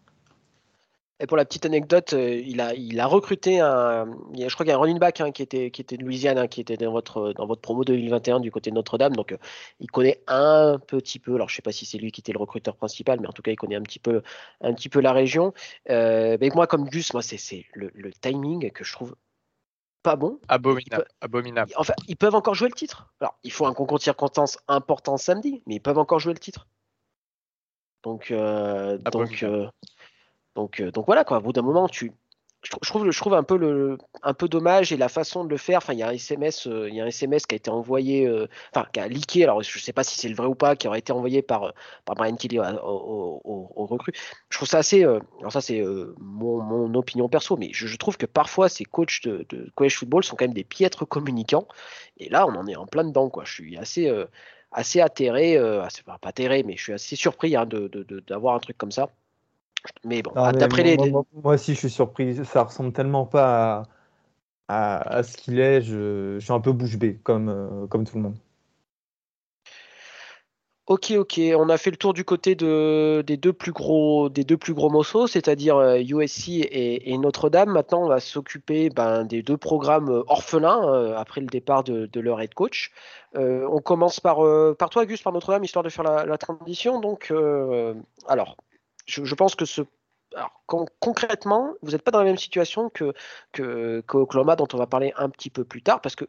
Et pour la petite anecdote, euh, il, a, il a recruté un. je crois qu'il y a un running back hein, qui, était, qui était de Louisiane, hein, qui était dans votre, dans votre promo 2021 du côté de Notre-Dame. Donc, euh, il connaît un petit peu. Alors, je ne sais pas si c'est lui qui était le recruteur principal, mais en tout cas, il connaît un petit peu, un petit peu la région. Euh, mais moi, comme Gus, moi, c'est le, le, timing que je trouve pas bon. Abominable. Abominable. Enfin, ils peuvent encore jouer le titre. Alors, il faut un concours de circonstances important samedi, mais ils peuvent encore jouer le titre. Donc, donc, donc, donc voilà. Au bout d'un moment, je, trouve, un peu, dommage et la façon de le faire. Enfin, il y a un SMS, euh, qui a été envoyé, euh, enfin, qui a leaké. Alors, je ne sais pas si c'est le vrai ou pas, qui aurait été envoyé par, euh, Brian Kelly au, au, recrues. Je trouve ça assez. alors, ça, c'est mon, opinion perso, mais je, trouve que parfois, ces coachs de, de, college football sont quand même des piètres communicants. Et là, on en est en plein dedans, quoi. Je suis assez. assez atterré, pas atterré, mais je suis assez surpris hein, d'avoir un truc comme ça. Mais bon, d'après les. Moi, aussi, je suis surpris. Ça ressemble tellement pas à, ce qu'il est. Je, suis un peu bouche bée, comme, euh, comme tout le monde. Ok, ok. On a fait le tour du côté de, des, deux plus gros, des deux plus gros morceaux, c'est-à-dire USC euh, et, Notre-Dame. Maintenant, on va s'occuper ben, des deux programmes euh, orphelins après le départ de, leur head coach. on commence par, par toi, Gus, par Notre-Dame, histoire de faire la, la transition. Donc, alors, je, pense que concrètement, vous n'êtes pas dans la même situation que, que, dont on va parler un petit peu plus tard, parce que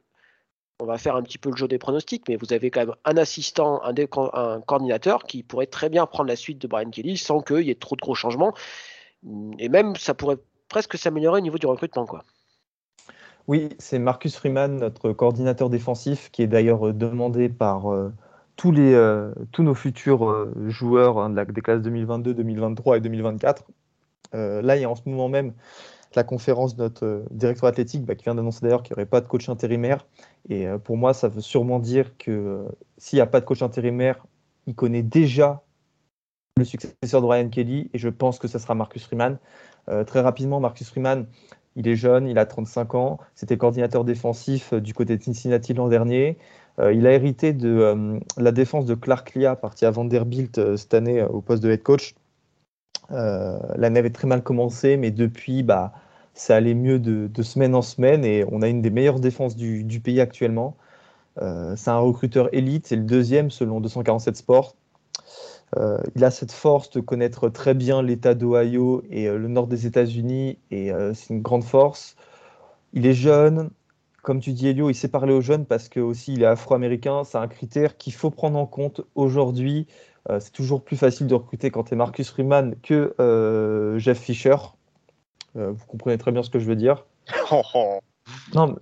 on va faire un petit peu le jeu des pronostics, mais vous avez quand même un assistant, un, un coordinateur qui pourrait très bien prendre la suite de Brian Kelly sans qu'il y ait trop de gros changements. Et même, ça pourrait presque s'améliorer au niveau du recrutement. Quoi. Oui, c'est Marcus Freeman, notre coordinateur défensif, qui est d'ailleurs demandé par euh, tous, les, euh, tous nos futurs euh, joueurs hein, des classes 2022, 2023 et 2024. Euh, là, il y a en ce moment même la conférence de notre directeur athlétique bah, qui vient d'annoncer d'ailleurs qu'il n'y aurait pas de coach intérimaire. Et pour moi, ça veut sûrement dire que s'il n'y a pas de coach intérimaire, il connaît déjà le successeur de Ryan Kelly et je pense que ce sera Marcus Freeman. très rapidement, Marcus Freeman, il est jeune, il a 35 ans, c'était coordinateur défensif du côté de Cincinnati l'an dernier. Euh, il a hérité de euh, la défense de Clark Lia, parti à Vanderbilt euh, cette année au poste de head coach. L'année avait très mal commencé, mais depuis, bah, ça allait mieux de, semaine en semaine et on a une des meilleures défenses du, pays actuellement. c'est un recruteur élite, c'est le deuxième selon 247 Sports. il a cette force de connaître très bien l'État d'Ohio et le nord des États-Unis et c'est une grande force. Il est jeune, comme tu dis, Elio, il sait parler aux jeunes parce que aussi il est afro-américain. C'est un critère qu'il faut prendre en compte aujourd'hui. Euh, c'est toujours plus facile de recruter quand tu es Marcus Freeman que euh, Jeff Fisher. Euh, vous comprenez très bien ce que je veux dire. <laughs> non,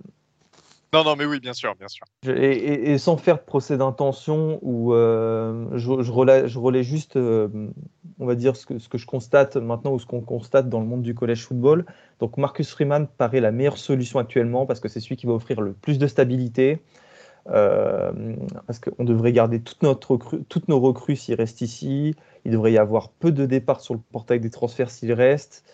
non, non, mais oui, bien sûr, bien sûr. Et, sans faire de procès d'intention, ou je, je, relais, juste, on va dire, ce que, je constate maintenant ou ce qu'on constate dans le monde du collège football. Donc Marcus Freeman paraît la meilleure solution actuellement parce que c'est celui qui va offrir le plus de stabilité. Euh, parce qu'on devrait garder toute notre toutes nos recrues s'il reste ici. Il devrait y avoir peu de départs sur le portail des transferts s'il reste.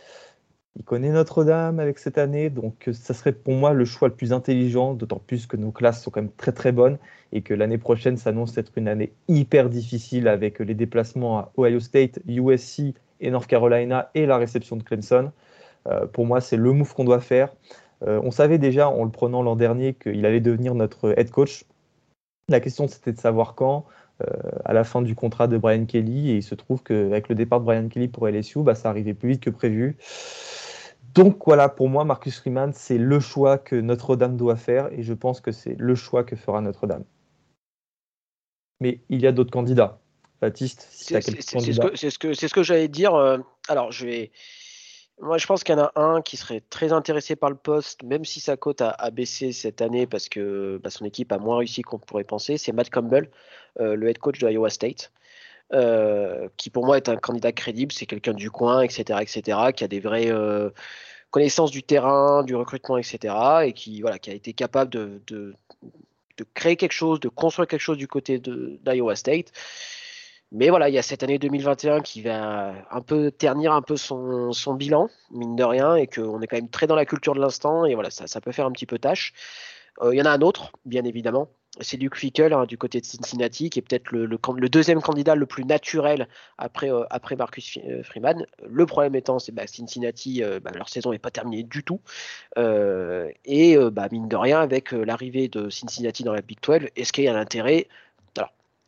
Il connaît Notre-Dame avec cette année, donc ça serait pour moi le choix le plus intelligent, d'autant plus que nos classes sont quand même très très bonnes et que l'année prochaine s'annonce être une année hyper difficile avec les déplacements à Ohio State, USC et North Carolina et la réception de Clemson. Euh, pour moi, c'est le move qu'on doit faire. Euh, on savait déjà en le prenant l'an dernier qu'il allait devenir notre head coach. La question, c'était de savoir quand. Euh, à la fin du contrat de Brian Kelly, et il se trouve qu'avec le départ de Brian Kelly pour LSU, bah, ça arrivait plus vite que prévu. Donc voilà, pour moi, Marcus Freeman, c'est le choix que Notre-Dame doit faire, et je pense que c'est le choix que fera Notre-Dame. Mais il y a d'autres candidats. Baptiste, si. C'est ce que, ce que j'allais dire. Alors, je vais, moi, je pense qu'il y en a un qui serait très intéressé par le poste, même si sa cote a, baissé cette année parce que bah, son équipe a moins réussi qu'on pourrait penser. C'est Matt Campbell, euh, le head coach de Iowa State, euh, qui pour moi est un candidat crédible. C'est quelqu'un du coin, etc., etc., qui a des vraies euh, connaissances du terrain, du recrutement, etc., et qui voilà, qui a été capable de, créer quelque chose, de construire quelque chose du côté d'Iowa State. Mais voilà, il y a cette année 2021 qui va un peu ternir un peu son, bilan, mine de rien, et qu'on est quand même très dans la culture de l'instant, et voilà, ça, peut faire un petit peu tâche. Euh, il y en a un autre, bien évidemment, c'est Luke Fickle hein, du côté de Cincinnati, qui est peut-être le, deuxième candidat le plus naturel après, euh, Marcus euh, Freeman. Le problème étant, c'est que bah, Cincinnati, bah, leur saison n'est pas terminée du tout. et bah, mine de rien, avec l'arrivée de Cincinnati dans la Big 12, est-ce qu'il y a un intérêt?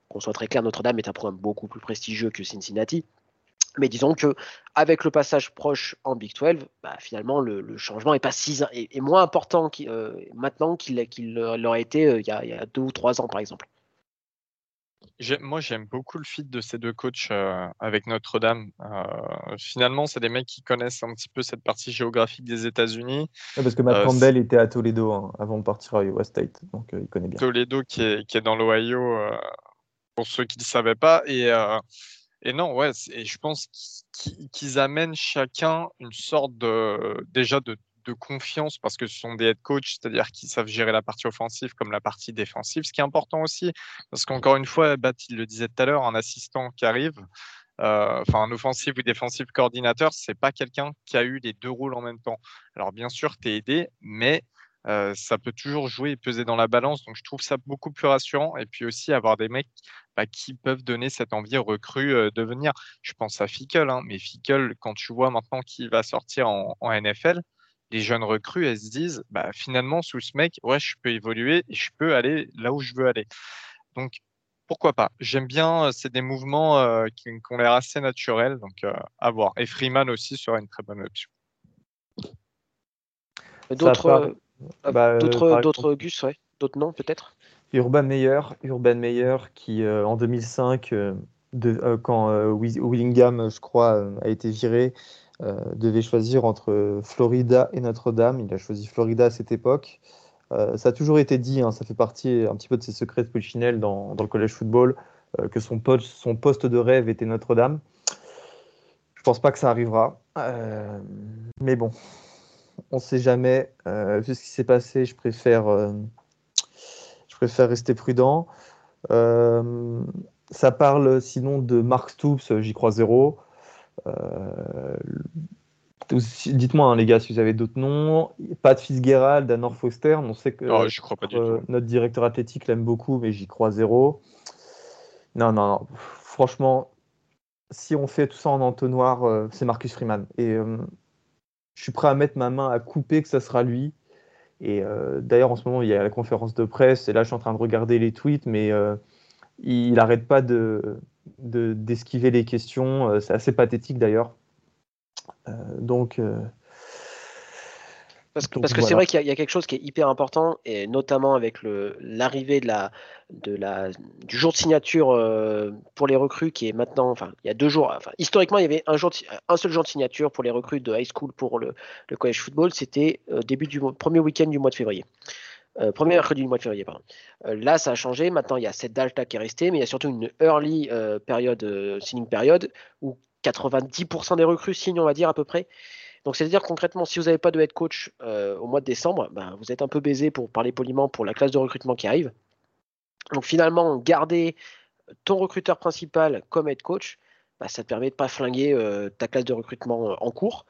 Qu'on soit très clair, Notre-Dame est un programme beaucoup plus prestigieux que Cincinnati. Mais disons que avec le passage proche en Big 12, bah, finalement le, changement est pas si est, moins important euh, maintenant qu'il l'aurait été euh, il, y a, deux ou trois ans par exemple. moi, j'aime beaucoup le fit de ces deux coachs euh, avec Notre-Dame. Euh, finalement, c'est des mecs qui connaissent un petit peu cette partie géographique des États-Unis. parce que Matt euh, Campbell était à Toledo hein, avant de partir à Iowa State, donc il connaît bien. Toledo qui est, qui est dans l'Ohio, pour ceux qui ne le savaient pas. Et, et non, ouais, et je pense qu'ils amènent chacun une sorte de, déjà de confiance parce que ce sont des head coach, c'est-à-dire qu'ils savent gérer la partie offensive comme la partie défensive, ce qui est important aussi, parce qu'encore une fois, Bat, il le disait tout à l'heure, un assistant qui arrive, euh, enfin un offensive ou défensive coordinateur, c'est pas quelqu'un qui a eu les deux rôles en même temps. Alors bien sûr, tu es aidé, mais euh, ça peut toujours jouer et peser dans la balance. Donc je trouve ça beaucoup plus rassurant. Et puis aussi avoir des mecs bah, qui peuvent donner cette envie recrue euh, de venir. Je pense à Fickle, hein, mais Fickle, quand tu vois maintenant qu'il va sortir en NFL, les jeunes recrues, elles se disent, bah, finalement, sous ce mec, ouais, je peux évoluer et je peux aller là où je veux aller. Donc, pourquoi pas? J'aime bien, c'est des mouvements euh, qui, ont l'air assez naturels, donc euh, à voir. Et Freeman aussi sera une très bonne option. D'autres, bah, d'autres, d'autres Gus, ouais. d'autres noms peut-être? Urban Meyer, Urban Meyer qui en 2005, de, quand Willingham, je crois, a été viré, euh, devait choisir entre Florida et Notre-Dame. Il a choisi Florida à cette époque. Euh, ça a toujours été dit, hein, ça fait partie un petit peu de ses secrets de Polichinelle dans, dans, le collège football, euh, que son, poste, son poste de rêve était Notre-Dame. Je pense pas que ça arrivera. mais bon, on ne sait jamais. vu ce qui s'est passé, je préfère, je préfère rester prudent. ça parle sinon de Mark Stoops, j'y crois zéro. Euh, dites-moi, hein, les gars, si vous avez d'autres noms. Pat Fitzgerald, Danor Foster. On sait que oh, je crois pas euh, notre directeur athlétique l'aime beaucoup, mais j'y crois zéro. Non, non, non. Franchement, si on fait tout ça en entonnoir, euh, c'est Marcus Freeman. Et je suis prêt à mettre ma main à couper que ça sera lui. Et d'ailleurs, en ce moment, il y a la conférence de presse. Et là, je suis en train de regarder les tweets, mais il n'arrête pas de, d'esquiver les questions. Euh, c'est assez pathétique d'ailleurs. Euh, donc. Euh, parce que, c'est vrai qu'il y, a quelque chose qui est hyper important, et notamment avec l'arrivée de la, de la, du jour de signature pour les recrues, qui est maintenant, enfin, il y a deux jours, enfin, historiquement, il y avait un, jour un seul jour de signature pour les recrues de high school pour le, le college football, c'était début du premier week-end du mois de février. Euh, premier mercredi du mois de février, pardon. Euh, là, ça a changé. Maintenant, il y a cette delta qui est restée, mais il y a surtout une early euh, période, signing période, où 90% des recrues signent, on va dire, à peu près. Donc, c'est-à-dire concrètement, si vous n'avez pas de head coach au mois de décembre, ben, vous êtes un peu baisé pour parler poliment pour la classe de recrutement qui arrive. Donc, finalement, garder ton recruteur principal comme head coach, ben, ça te permet de ne pas flinguer ta classe de recrutement en cours.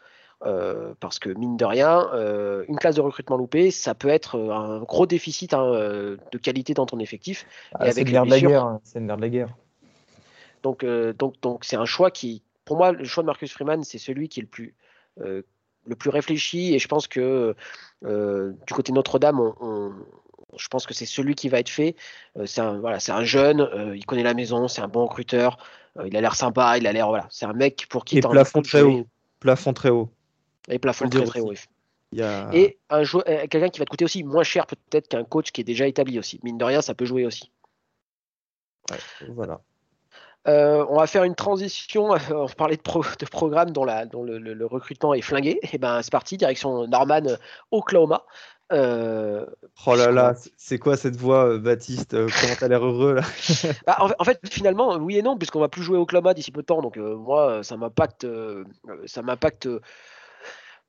Euh, parce que mine de rien, euh, une classe de recrutement loupée, ça peut être euh, un gros déficit hein, de qualité dans ton effectif. Ah, c'est le nerf de la guerre. Hein. C'est de la guerre. Donc, donc, donc, c'est un choix qui, pour moi, le choix de Marcus Freeman, c'est celui qui est le plus, le plus réfléchi. Et je pense que du côté Notre-Dame, je pense que c'est celui qui va être fait. c'est un, voilà, c'est un jeune, il connaît la maison, c'est un bon recruteur, il a l'air sympa, il a l'air, voilà, c'est un mec pour qui. Et plafond très haut. Plafond très haut. Et plafond très très haut. Et un euh, quelqu'un qui va te coûter aussi moins cher peut-être qu'un coach qui est déjà établi aussi. Mine de rien, ça peut jouer aussi. voilà. Euh, on va faire une transition. <laughs> On parlait de, de programme dont, la, dont le, recrutement est flingué. Et ben c'est parti, direction Norman, Oklahoma. Euh, oh là là, c'est quoi cette voix, Baptiste Comment t'as l'air heureux là <laughs> bah, en, fait, finalement, oui et non, puisqu'on va plus jouer Oklahoma d'ici peu de temps. Donc moi, ça m'impacte, ça m'impacte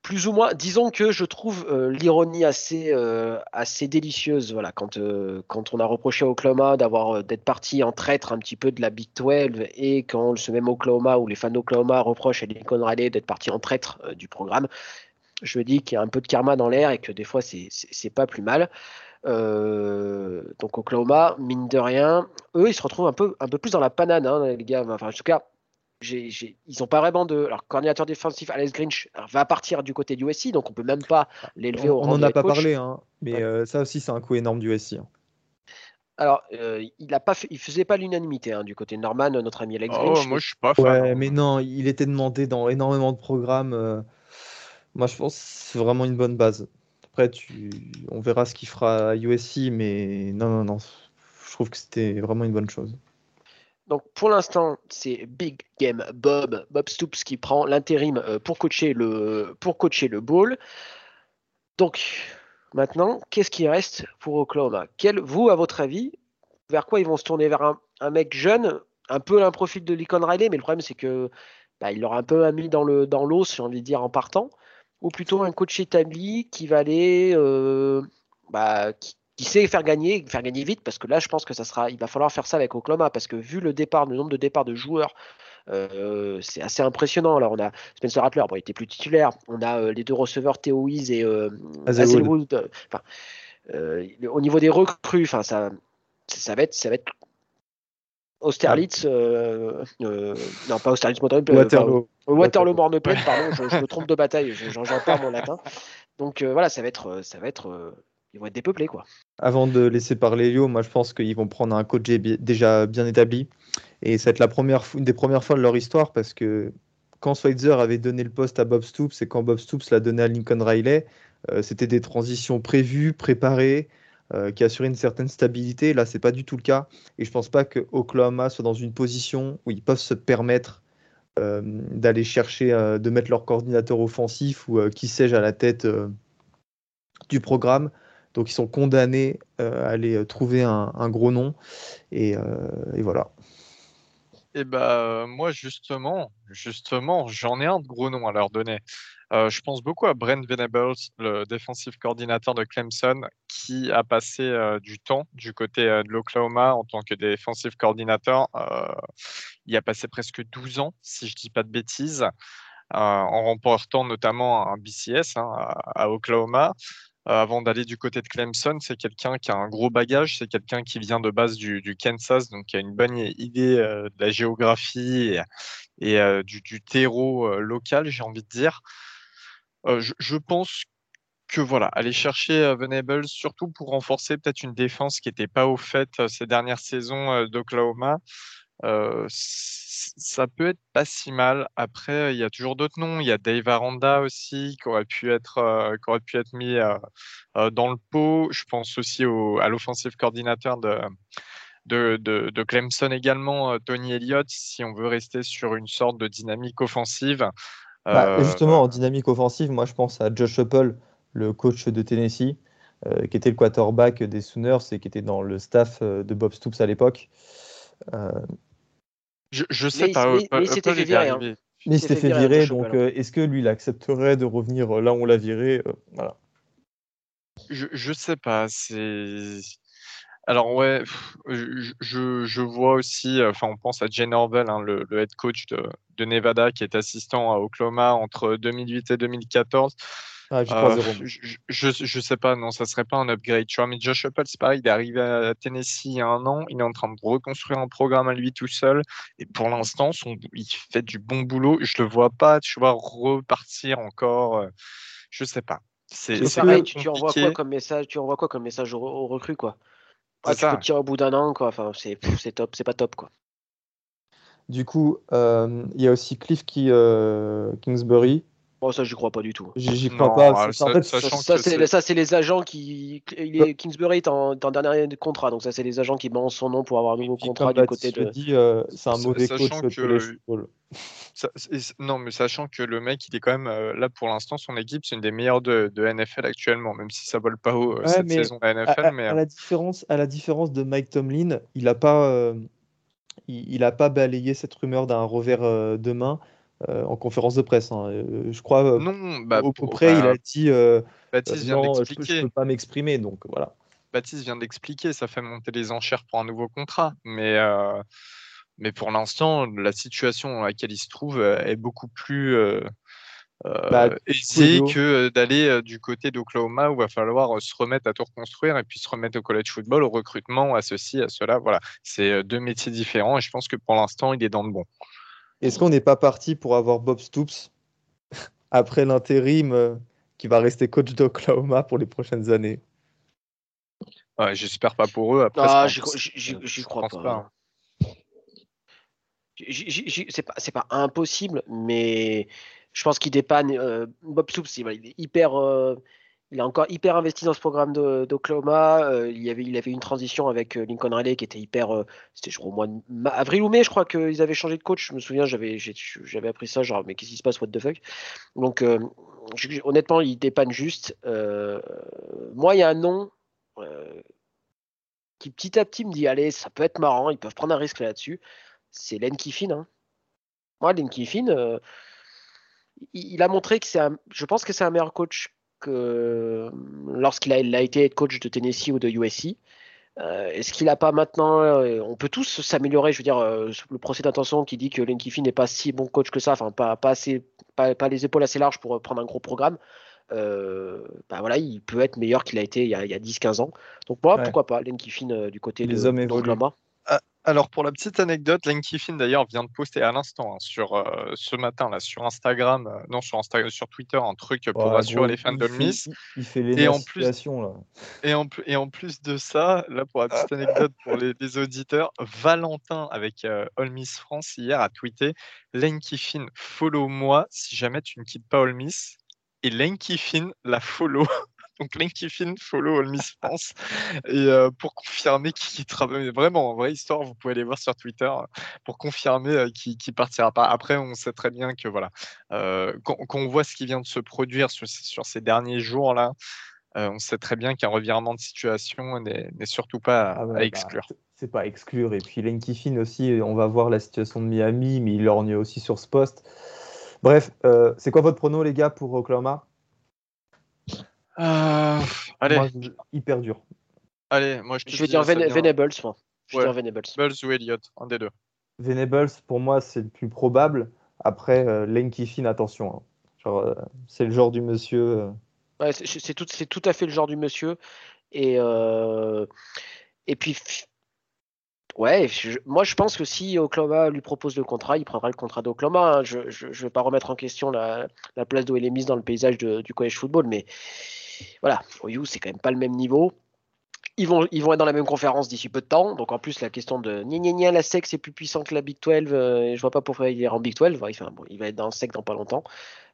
plus ou moins, disons que je trouve euh, l'ironie assez, euh, assez délicieuse. Voilà, quand, euh, quand on a reproché à Oklahoma d'avoir d'être parti en traître un petit peu de la Big 12 et quand ce même Oklahoma ou les fans d'Oklahoma reprochent à Lincoln Riley d'être parti en traître du programme, je dis qu'il y a un peu de karma dans l'air et que des fois c'est pas plus mal. donc Oklahoma, mine de rien, eux ils se retrouvent un peu, un peu plus dans la panade, hein, les gars. Enfin, en tout cas, ils n'ont pas vraiment de. Alors, coordinateur défensif, Alex Grinch va partir du côté du USC, donc on peut même pas l'élever au rang On n'en a pas parlé, hein, mais euh, ça aussi, c'est un coup énorme du USC. Hein. Alors, euh, il a pas il faisait pas l'unanimité hein, du côté Norman, notre ami Alex oh, Grinch. Moi, je suis pas fan. Ouais, hein. mais non, il était demandé dans énormément de programmes. Euh, moi, je pense que c'est vraiment une bonne base. Après, tu... on verra ce qu'il fera à USC, mais non, non, non. Je trouve que c'était vraiment une bonne chose. Donc pour l'instant, c'est Big Game Bob, Bob Stoops qui prend l'intérim euh, pour coacher le pour. Donc maintenant, qu'est-ce qui reste pour Oklahoma? Quel, Vous, à votre avis, vers quoi ils vont se tourner? Vers un, mec jeune, un peu un profil de Lincoln Riley, mais le problème c'est que bah, il l'aura un peu mis dans le dans l'eau, si j'ai envie de dire, en partant, ou plutôt un coach établi qui va aller, euh, bah, qui sait faire gagner, faire gagner vite, parce que là, je pense que ça sera, il va falloir faire ça avec Oklahoma, parce que vu le départ, le nombre de départs de joueurs, euh, c'est assez impressionnant. Alors, on a Spencer Rattler, bon, il était plus titulaire. On a euh, les deux receveurs, Theo et euh, Hazelwood. au niveau des recrues, enfin, ça, ça va être, ça va être Austerlitz, non pas Austerlitz, Waterloo, Waterloo Morneplaine, pardon, je, me trompe de bataille, j'en pas mon latin. Donc voilà, ça va être, ça va être ils vont être dépeuplés. Avant de laisser parler Lio, moi je pense qu'ils vont prendre un coach déjà bien établi. Et ça va être la première, une des premières fois de leur histoire parce que quand Schweitzer avait donné le poste à Bob Stoops et quand Bob Stoops l'a donné à Lincoln Riley, euh, c'était des transitions prévues, préparées, euh, qui assuraient une certaine stabilité. Là, c'est pas du tout le cas. Et je pense pas que Oklahoma soit dans une position où ils peuvent se permettre euh, d'aller chercher, de mettre leur coordinateur offensif ou qui sais-je à la tête du programme donc ils sont condamnés euh, à aller euh, trouver un, gros nom. Et, euh, voilà. Et eh bah moi justement, justement, j'en ai un de gros nom à leur donner. je pense beaucoup à Brent Venables, le défensif coordinateur de Clemson, qui a passé du temps du côté de l'Oklahoma en tant que défensif coordinateur. il a passé presque 12 ans, si je ne dis pas de bêtises, en remportant notamment un BCS hein, à, Oklahoma. Euh, avant d'aller du côté de Clemson, c'est quelqu'un qui a un gros bagage, c'est quelqu'un qui vient de base du, Kansas, donc qui a une bonne idée euh, de la géographie et, euh, du, terreau local, j'ai envie de dire. Je, pense que voilà, aller chercher Venables, surtout pour renforcer peut-être une défense qui n'était pas au fait ces dernières saisons d'Oklahoma, ça peut être pas si mal. Après, il y a toujours d'autres noms. Il y a Dave Aranda aussi qui aurait pu être, euh, qui aurait pu être mis euh, dans le pot. Je pense aussi au, à l'offensive coordinateur de, de, de, Clemson également, Tony Elliott, si on veut rester sur une sorte de dynamique offensive. Bah, justement, en dynamique offensive, moi je pense à Josh Apple, le coach de Tennessee, qui était le quarterback des Sooners et qui était dans le staff de Bob Stoops à l'époque. Je, sais pas. Mais, il s'était fait virer. Hein. Mais il s'était fait virer, donc euh, est-ce que lui, il accepterait de revenir euh, là où on l'a viré euh, Voilà. Je, je sais pas. C'est. Alors ouais, je, je, vois aussi, enfin on pense à Jane Orwell, hein, le, le, head coach de, de, Nevada, qui est assistant à Oklahoma entre 2008 et 2014. Ah, euh, je, je, sais pas, non, ça serait pas un upgrade. Tu vois, mais Josh Apple, c'est pareil, il est arrivé à Tennessee il y a un an, il est en train de reconstruire un programme à lui tout seul, et pour l'instant, il fait du bon boulot. Je le vois pas, tu vois, repartir encore. Euh, je sais pas. C'est pareil, tu, envoies quoi comme message, tu envoies quoi comme message aux, recrues, quoi? Ah, tu peux tirer au bout d'un an, quoi. Enfin, c'est top, c'est pas top, quoi. Du coup, euh, il y a aussi Cliff qui, Kingsbury Bon, ça, j'y crois pas du tout. J'y crois pas. Ça, en fait, ça, c'est les agents qui. Il est, Kingsbury est en, en, dernier contrat, donc ça, c'est les agents qui balancent son nom pour avoir un nouveau contrat du côté de. Dit, euh, c'est un mauvais coach que... <laughs> non, mais sachant que le mec, il est quand même euh, là pour l'instant, son équipe, c'est une des meilleures de, de, NFL actuellement, même si ça vole pas haut euh, cette saison de NFL. À, mais, à, la différence, à la différence de Mike Tomlin, il a pas, il, il, a pas balayé cette rumeur d'un revers de main. Euh, en conférence de presse. Hein. Euh, je crois euh, non, bah, au, près, il a dit Baptiste vient non, je, ne peux pas m'exprimer. Donc voilà. Baptiste vient d'expliquer, ça fait monter les enchères pour un nouveau contrat. Mais, mais pour l'instant, la situation dans laquelle il se trouve est beaucoup plus bah, aisée que d'aller du côté d'Oklahoma où il va falloir se remettre à tout reconstruire et puis se remettre au college football, au recrutement, à ceci, à cela. Voilà, c'est deux métiers différents et je pense que pour l'instant, il est dans le bon. Est-ce qu'on n'est pas parti pour avoir Bob Stoops après l'intérim euh, qui va rester coach d'Oklahoma pour les prochaines années? J'espère pas pour eux. Après, ah, j'y crois pas. C'est pas, pas impossible, mais je pense qu'il dépanne. Euh, Bob Stoops, il, est hyper, euh, il est encore hyper investi dans ce programme d'Oklahoma. Euh, il, avait, il une transition avec euh, Lincoln Riley qui était hyper. Euh, c'était je crois au mois de avril ou mai, je crois qu'ils avaient changé de coach. Je me souviens, j'avais, appris ça, genre, mais qu'est-ce qui se passe, what the fuck? Donc, honnêtement, il dépanne juste. moi, il y a un nom qui petit à petit me dit allez, ça peut être marrant, ils peuvent prendre un risque là-dessus. C'est Len Kiffin. Hein. Moi, Len Kiffin, il, a montré que c'est. Je pense que c'est un meilleur coach lorsqu'il a, été coach de Tennessee ou de USC. Euh, est-ce qu'il n'a pas maintenant euh, On peut tous s'améliorer. Je veux dire, euh, le procès d'intention qui dit que Len Kiffin n'est pas si bon coach que ça, enfin pas, pas, assez, pas, les épaules assez larges pour prendre un gros programme. bah voilà, il peut être meilleur qu'il a été il y a, a 10-15 ans. Donc moi, pourquoi pas Len Kiffin du côté les de, hommes alors pour la petite anecdote, Kiffin d'ailleurs vient de poster à l'instant hein, sur euh, ce matin là sur Instagram, euh, non sur Instagram, sur Twitter un truc pour rassurer les fans de Miss. Il, fait les et en plus, là. Et en, et en plus de ça, là pour la petite anecdote pour les, auditeurs, Valentin avec euh, All Miss France hier a tweeté Kiffin follow moi si jamais tu ne quittes pas All Miss et Kiffin la follow donc LinkedIn, follow All Miss France. Et euh, pour confirmer qu'il travaille vraiment en vraie histoire, vous pouvez aller voir sur Twitter pour confirmer euh, qu'il partira pas. Après, on sait très bien que voilà, euh, quand, on voit ce qui vient de se produire sur, ces derniers jours là, on sait très bien qu'un revirement de situation n'est surtout pas à, ah bah, exclure. c'est pas à exclure. Et puis Lane Kiffin aussi, on va voir la situation de Miami, mais il lorgne aussi sur ce poste. Bref, c'est quoi votre prono, les gars, pour Oklahoma? Euh, allez. hyper dur. Allez, moi je, je vais dire Venables, moi. Je vais dire Venables. Venables ou Elliott, un des deux. Venables, pour moi, c'est le plus probable. Après, euh, Lane Kiffin, attention. Hein. Euh, c'est le genre du monsieur. Euh. Ouais, c'est tout, tout à fait le genre du monsieur. Et, et puis, Ouais, moi je pense que si Oklahoma lui propose le contrat, il prendra le contrat d'Oklahoma. Hein. Je ne vais pas remettre en question la, la place d'où elle est mise dans le paysage du college football, mais voilà, OU c'est quand même pas le même niveau. Ils vont, être dans la même conférence d'ici peu de temps. Donc en plus, la question de gna gna gna, la SEC c'est plus puissant que la Big 12. Euh, je vois pas pourquoi il est en Big 12. Enfin, bon, il va être dans le SEC dans pas longtemps.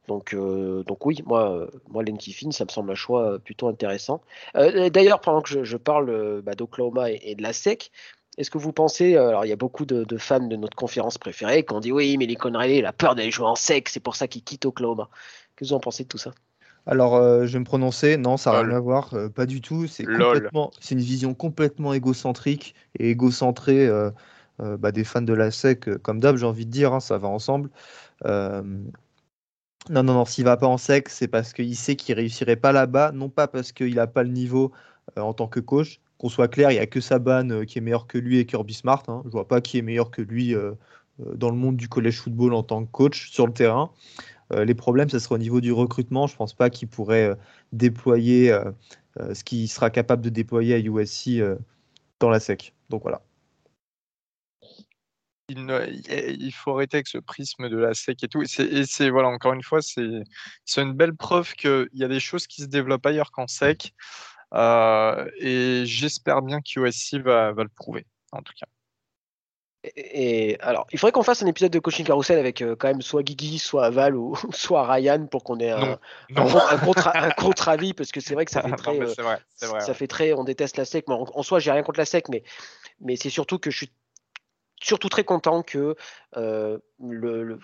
Donc, euh, donc oui, moi, euh, moi Len Kiffin, ça me semble un choix plutôt intéressant. D'ailleurs, pendant que je, parle bah, d'Oklahoma et, de la SEC, est-ce que vous pensez, euh, alors il y a beaucoup de, fans de notre conférence préférée qui ont dit oui, mais les Riley, il a peur d'aller jouer en sec, c'est pour ça qu'il quitte Oklahoma. Qu'est-ce que vous en pensez de tout ça? Alors, euh, je vais me prononcer. Non, ça n'a rien à voir. Euh, pas du tout. C'est complètement. C'est une vision complètement égocentrique et égocentrée bah, des fans de la SEC, comme d'hab, j'ai envie de dire. Hein, ça va ensemble. Non, non, non. S'il va pas en sec, c'est parce qu'il sait qu'il réussirait pas là-bas. Non pas parce qu'il n'a pas le niveau en tant que coach, qu'on soit clair, il n'y a que Saban euh, qui est meilleur que lui et Kirby Smart. Hein. Je ne vois pas qui est meilleur que lui euh, euh, dans le monde du collège football en tant que coach sur le terrain. les problèmes, ce sera au niveau du recrutement. Je ne pense pas qu'il pourrait déployer ce qu'il sera capable de déployer à USC dans la SEC. Donc voilà. Il, faut arrêter avec ce prisme de la SEC et tout. Et c'est, voilà, encore une fois, c'est, c'est une belle preuve qu'il y a des choses qui se développent ailleurs qu'en SEC. Euh, et j'espère bien que USC va, va, le prouver, en tout cas. Et, alors, il faudrait qu'on fasse un épisode de coaching carousel avec euh, quand même soit Guigui, soit Val ou <laughs> soit Ryan pour qu'on ait un, un, contre, <laughs> avis parce que c'est vrai que ça <laughs> fait très, euh, ça fait très, on déteste la sec. Mais en, en soi, j'ai rien contre la sec, mais mais c'est surtout que je suis surtout très content que le, le,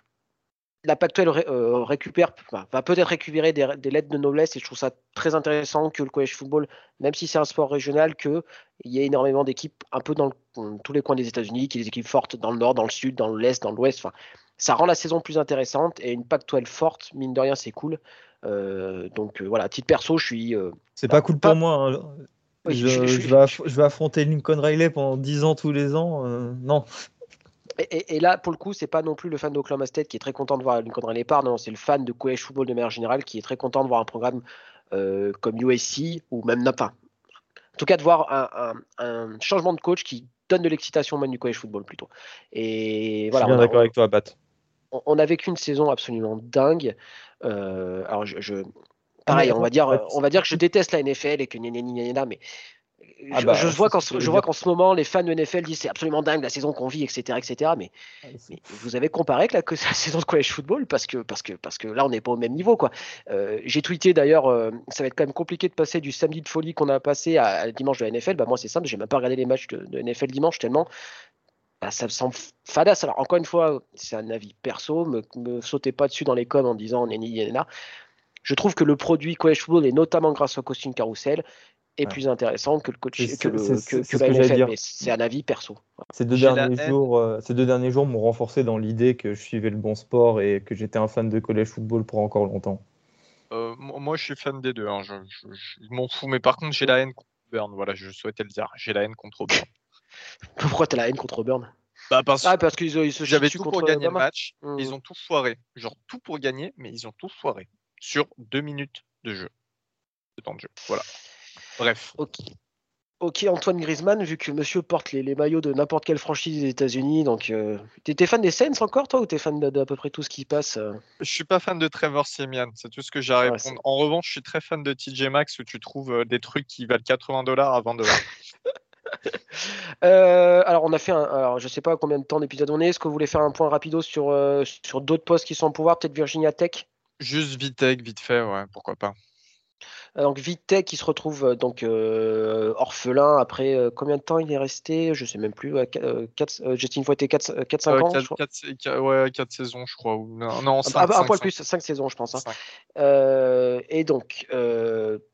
la Pactuelle euh, récupère, va peut-être récupérer des, lettres de noblesse et je trouve ça très intéressant que le college football, même si c'est un sport régional, qu'il y ait énormément d'équipes un peu dans, tous les coins des États-Unis, qu'il y ait des équipes fortes dans le nord, dans le sud, dans l'est, dans l'ouest. Enfin, ça rend la saison plus intéressante et une Pactuelle forte, mine de rien, c'est cool. Euh, donc euh, voilà, titre perso, je suis. c'est pas cool pour moi. Hein. je, vais affronter Lincoln Riley pendant 10 ans tous les ans. non. Et, là, pour le coup, c'est pas non plus le fan d'Oklahoma State qui est très content de voir Lincoln Riley part, non, c'est le fan de college football de manière générale qui est très content de voir un programme euh, comme USC ou même Napa. En tout cas, de voir un, changement de coach qui donne de l'excitation même du college football plutôt. Et voilà. Je suis bien d'accord avec toi, Bat. On, a vécu une saison absolument dingue. Euh, alors, je, pareil, on va dire, on va dire que je déteste la NFL et que mais ah bah, je, vois qu'en je vois qu'en ce moment les fans de NFL disent c'est absolument dingue la saison qu'on vit etc etc mais, vous avez comparé que la, que la <laughs> saison de college football parce que parce que parce que là on n'est pas au même niveau quoi. Euh, j'ai tweeté d'ailleurs euh, ça va être quand même compliqué de passer du samedi de folie qu'on a passé à, dimanche de la NFL bah moi c'est simple j'ai même pas regardé les matchs de, NFL dimanche tellement bah, ça me semble fadasse. Alors encore une fois c'est un avis perso me, me sautez pas dessus dans les coms en disant on est ni là je trouve que le produit college football et notamment grâce au costume carousel est plus intéressant que le coach que, le, que, mais c'est un avis perso. Ces deux, derniers jours, euh, ces deux derniers jours m'ont renforcé dans l'idée que je suivais le bon sport et que j'étais un fan de college football pour encore longtemps. Euh, moi, je suis fan des deux. Hein. Je, m'en fous, mais par contre, j'ai la haine contre Burn. Voilà, je souhaitais le dire. J'ai la haine contre Burn. <laughs> Pourquoi t'as la haine contre Burn bah parce, ah, parce qu'ils se J'avais tout pour gagner le match. Mmh. Ils ont tout foiré. Genre tout pour gagner, mais ils ont tout foiré sur deux minutes de jeu. De temps de jeu. Voilà. Bref. Ok. Ok, Antoine Griezmann, vu que monsieur porte les, maillots de n'importe quelle franchise des États-Unis, donc euh, t'es fan des Saints encore, toi, ou t'es fan d'à peu près tout ce qui passe euh? Je suis pas fan de Trevor Simeon, c'est tout ce que j'ai à répondre. en revanche, je suis très fan de TJ Maxx, où tu trouves euh, des trucs qui valent 80 dollars à 20 dollars. <laughs> alors, on a fait un. Alors, je sais pas combien de temps d'épisode on est. Est-ce que vous voulez faire un point rapido sur, sur d'autres postes qui sont en pouvoir Peut-être Virginia Tech? Juste Vitek, vite fait, ouais, pourquoi pas. Donc Vitek qui se retrouve euh, donc euh, orphelin après euh, combien de temps il est resté? Je sais même plus. 4, Justin Fouetté 4-5 ans 4, 4, ouais, 4 saisons je crois. non, non 5, ah, un, peu plus, 5 saisons je pense. Hein. et donc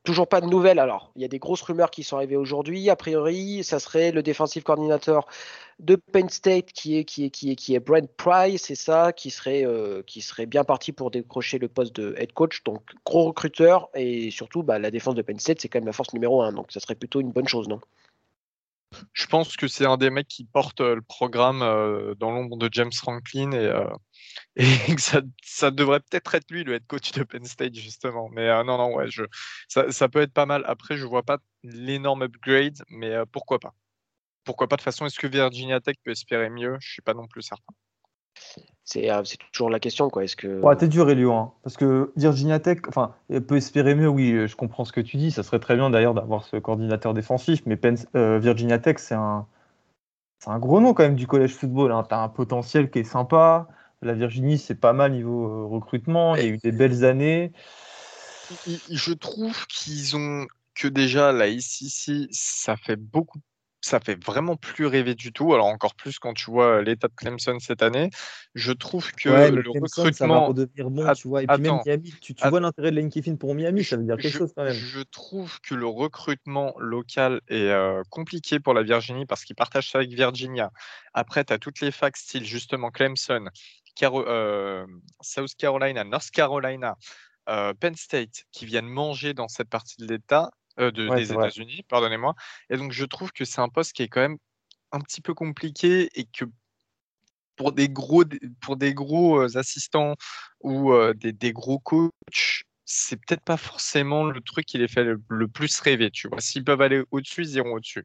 toujours pas de nouvelles. Alors il y a des grosses rumeurs qui sont arrivées aujourd'hui. A priori ça serait le défensif coordinateur de Penn State qui est, Brent Price, c'est ça, qui serait, euh, qui serait bien parti pour décrocher le poste de head coach. Donc, gros recruteur et surtout, bah, la défense de Penn State, c'est quand même la force numéro un. Donc, ça serait plutôt une bonne chose, non? Je pense que c'est un des mecs qui porte euh, le programme euh, dans l'ombre de James Franklin et, <laughs> et que ça, ça devrait peut-être être lui le head coach de Penn State, justement. Mais non, non, ouais, je, ça, ça, peut être pas mal. Après, je vois pas l'énorme upgrade, mais pourquoi pas pourquoi pas de façon Est-ce que Virginia Tech peut espérer mieux? Je suis pas non plus certain. C'est, c'est toujours la question, quoi. Est-ce que ouais, t'es dur, Elio, hein, parce que Virginia Tech, enfin, peut espérer mieux. Oui, je comprends ce que tu dis. Ça serait très bien d'ailleurs d'avoir ce coordinateur défensif, mais euh, Virginia Tech, c'est un, c'est un gros nom quand même du collège football. Hein. T'as un potentiel qui est sympa. La Virginie, c'est pas mal niveau euh, recrutement. Il y a eu des belles années. Je trouve qu'ils ont que déjà la ICC, ça fait beaucoup ça fait vraiment plus rêver du tout. Alors encore plus quand tu vois l'état de Clemson cette année. Je trouve que le recrutement ça va redevenir bon, tu vois. Et puis même Miami, tu, vois l'intérêt de Lane Kiffin pour Miami, ça veut dire quelque chose quand même. Je trouve que le recrutement local est compliqué pour la Virginie parce qu'ils partagent ça avec Virginia. Après, tu as toutes les facs style justement Clemson, South Carolina, North Carolina. Penn State qui viennent manger dans cette partie de l'État euh, des États-Unis, pardonnez-moi. Et donc, je trouve que c'est un poste qui est quand même un petit peu compliqué et que pour des gros, pour des gros euh, assistants ou euh, des, des, gros coachs, c'est peut-être pas forcément le truc qui les fait le, plus rêver. Tu vois, s'ils peuvent aller au-dessus, ils iront au-dessus.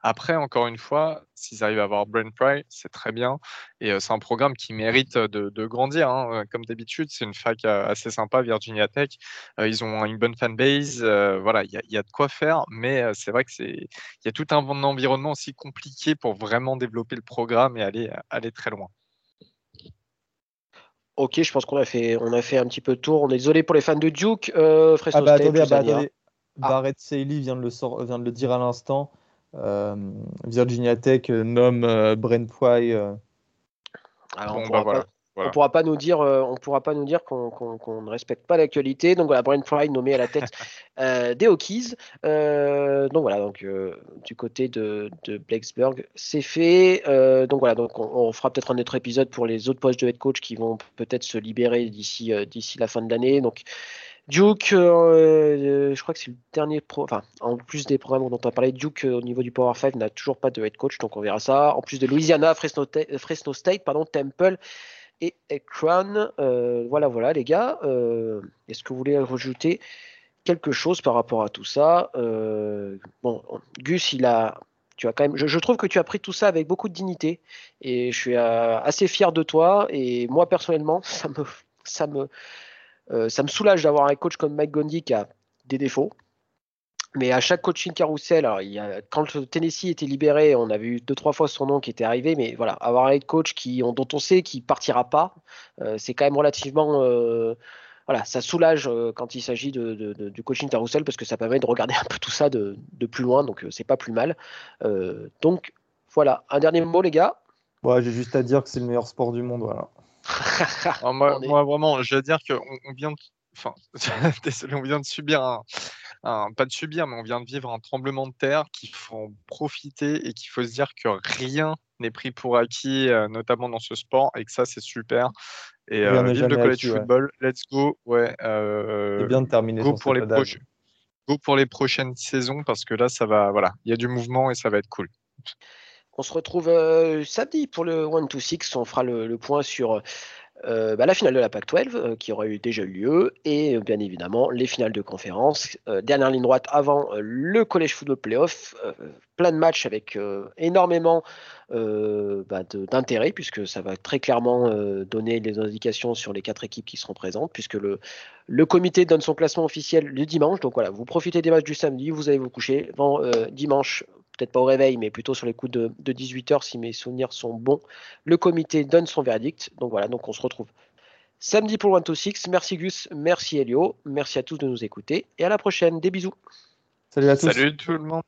Après, encore une fois, s'ils arrivent à avoir Brent Pry, c'est très bien. Et c'est un programme qui mérite de, grandir. Hein. Comme d'habitude, c'est une fac assez sympa, Virginia Tech. ils ont une bonne fanbase. voilà, il y, a de quoi faire. Mais c'est vrai que c'est, il y a tout un environnement aussi compliqué pour vraiment développer le programme et aller, aller très loin. Ok, je pense qu'on a fait, on a fait un petit peu de tour. On est désolé pour les fans de Duke. Euh, ah bah attendez, ah bah attendez. Ah. Barrett Saley vient de le, vient de le dire à l'instant. Euh, Virginia Tech euh, nomme euh, Brent. Alors, bon, on bah voilà. On pourra pas nous dire, euh, on pourra pas nous dire qu'on ne respecte pas l'actualité. Donc voilà, Brian Fry nommé à la tête <laughs> euh, des Hokies. Euh, donc voilà, donc du côté de, de Blacksburg, c'est fait. donc voilà, donc on, fera peut-être un autre épisode pour les autres postes de head coach qui vont peut-être se libérer d'ici d'ici la fin de l'année. Donc Duke, je crois que c'est le dernier pro. Enfin, en plus des programmes dont on a parlé, Duke au niveau du Power 5 n'a toujours pas de head coach, donc on verra ça. En plus de Louisiana, Fresno, Fresno State, pardon, Temple et Ekran. Euh, voilà, voilà, les gars. Euh, est-ce que vous voulez rajouter quelque chose par rapport à tout ça? Euh, Bon, Gus, il a. Tu as quand même, je, trouve que tu as pris tout ça avec beaucoup de dignité et je suis assez fier de toi. Et moi personnellement, <laughs> ça me, ça me, ça me soulage d'avoir un coach comme Mike Gondy qui a des défauts, Mais à chaque coaching carousel, alors il y a, quand Tennessee était libéré, on a vu deux trois fois son nom qui était arrivé, mais voilà, avoir un head coach qui, dont on sait qu'il partira pas, c'est quand même relativement voilà, ça soulage quand il s'agit de, du coaching carousel parce que ça permet de regarder <laughs> un peu tout ça de, plus loin, donc c'est pas plus mal. donc voilà, un dernier mot les gars? Ouais, j'ai juste à dire que c'est le meilleur sport du monde, voilà. <laughs> moi, vraiment, je veux dire qu'on on vient, de... enfin, <laughs> désolé, on vient de subir un, pas de subir, mais on vient de vivre un tremblement de terre qu'il faut profiter et qu'il faut se dire que rien n'est pris pour acquis, notamment dans ce sport, et que ça, c'est super. Et euh, vive le college football, let's go. Ouais, euh, bien de terminer go pour les Go pour les prochaines saisons parce que là, ça va, voilà, il y a du mouvement et ça va être cool. On se retrouve euh, samedi pour le 1-2-6. On fera le, point sur euh, bah, la finale de la PAC-12 euh, qui aurait déjà eu lieu et bien évidemment les finales de conférence. dernière ligne droite avant le College Football Playoff. plein de matchs avec énormément bah, d'intérêt puisque ça va très clairement donner des indications sur les quatre équipes qui seront présentes puisque le, le comité donne son classement officiel le dimanche. Donc voilà, vous profitez des matchs du samedi, vous allez vous coucher. dimanche, peut-être pas au réveil, mais plutôt sur les coups de, 18h si mes souvenirs sont bons, le comité donne son verdict. Donc voilà, donc on se retrouve samedi pour le 126. Merci Gus, merci Elio, merci à tous de nous écouter et à la prochaine. Des bisous. Salut à tous. Salut tout le monde.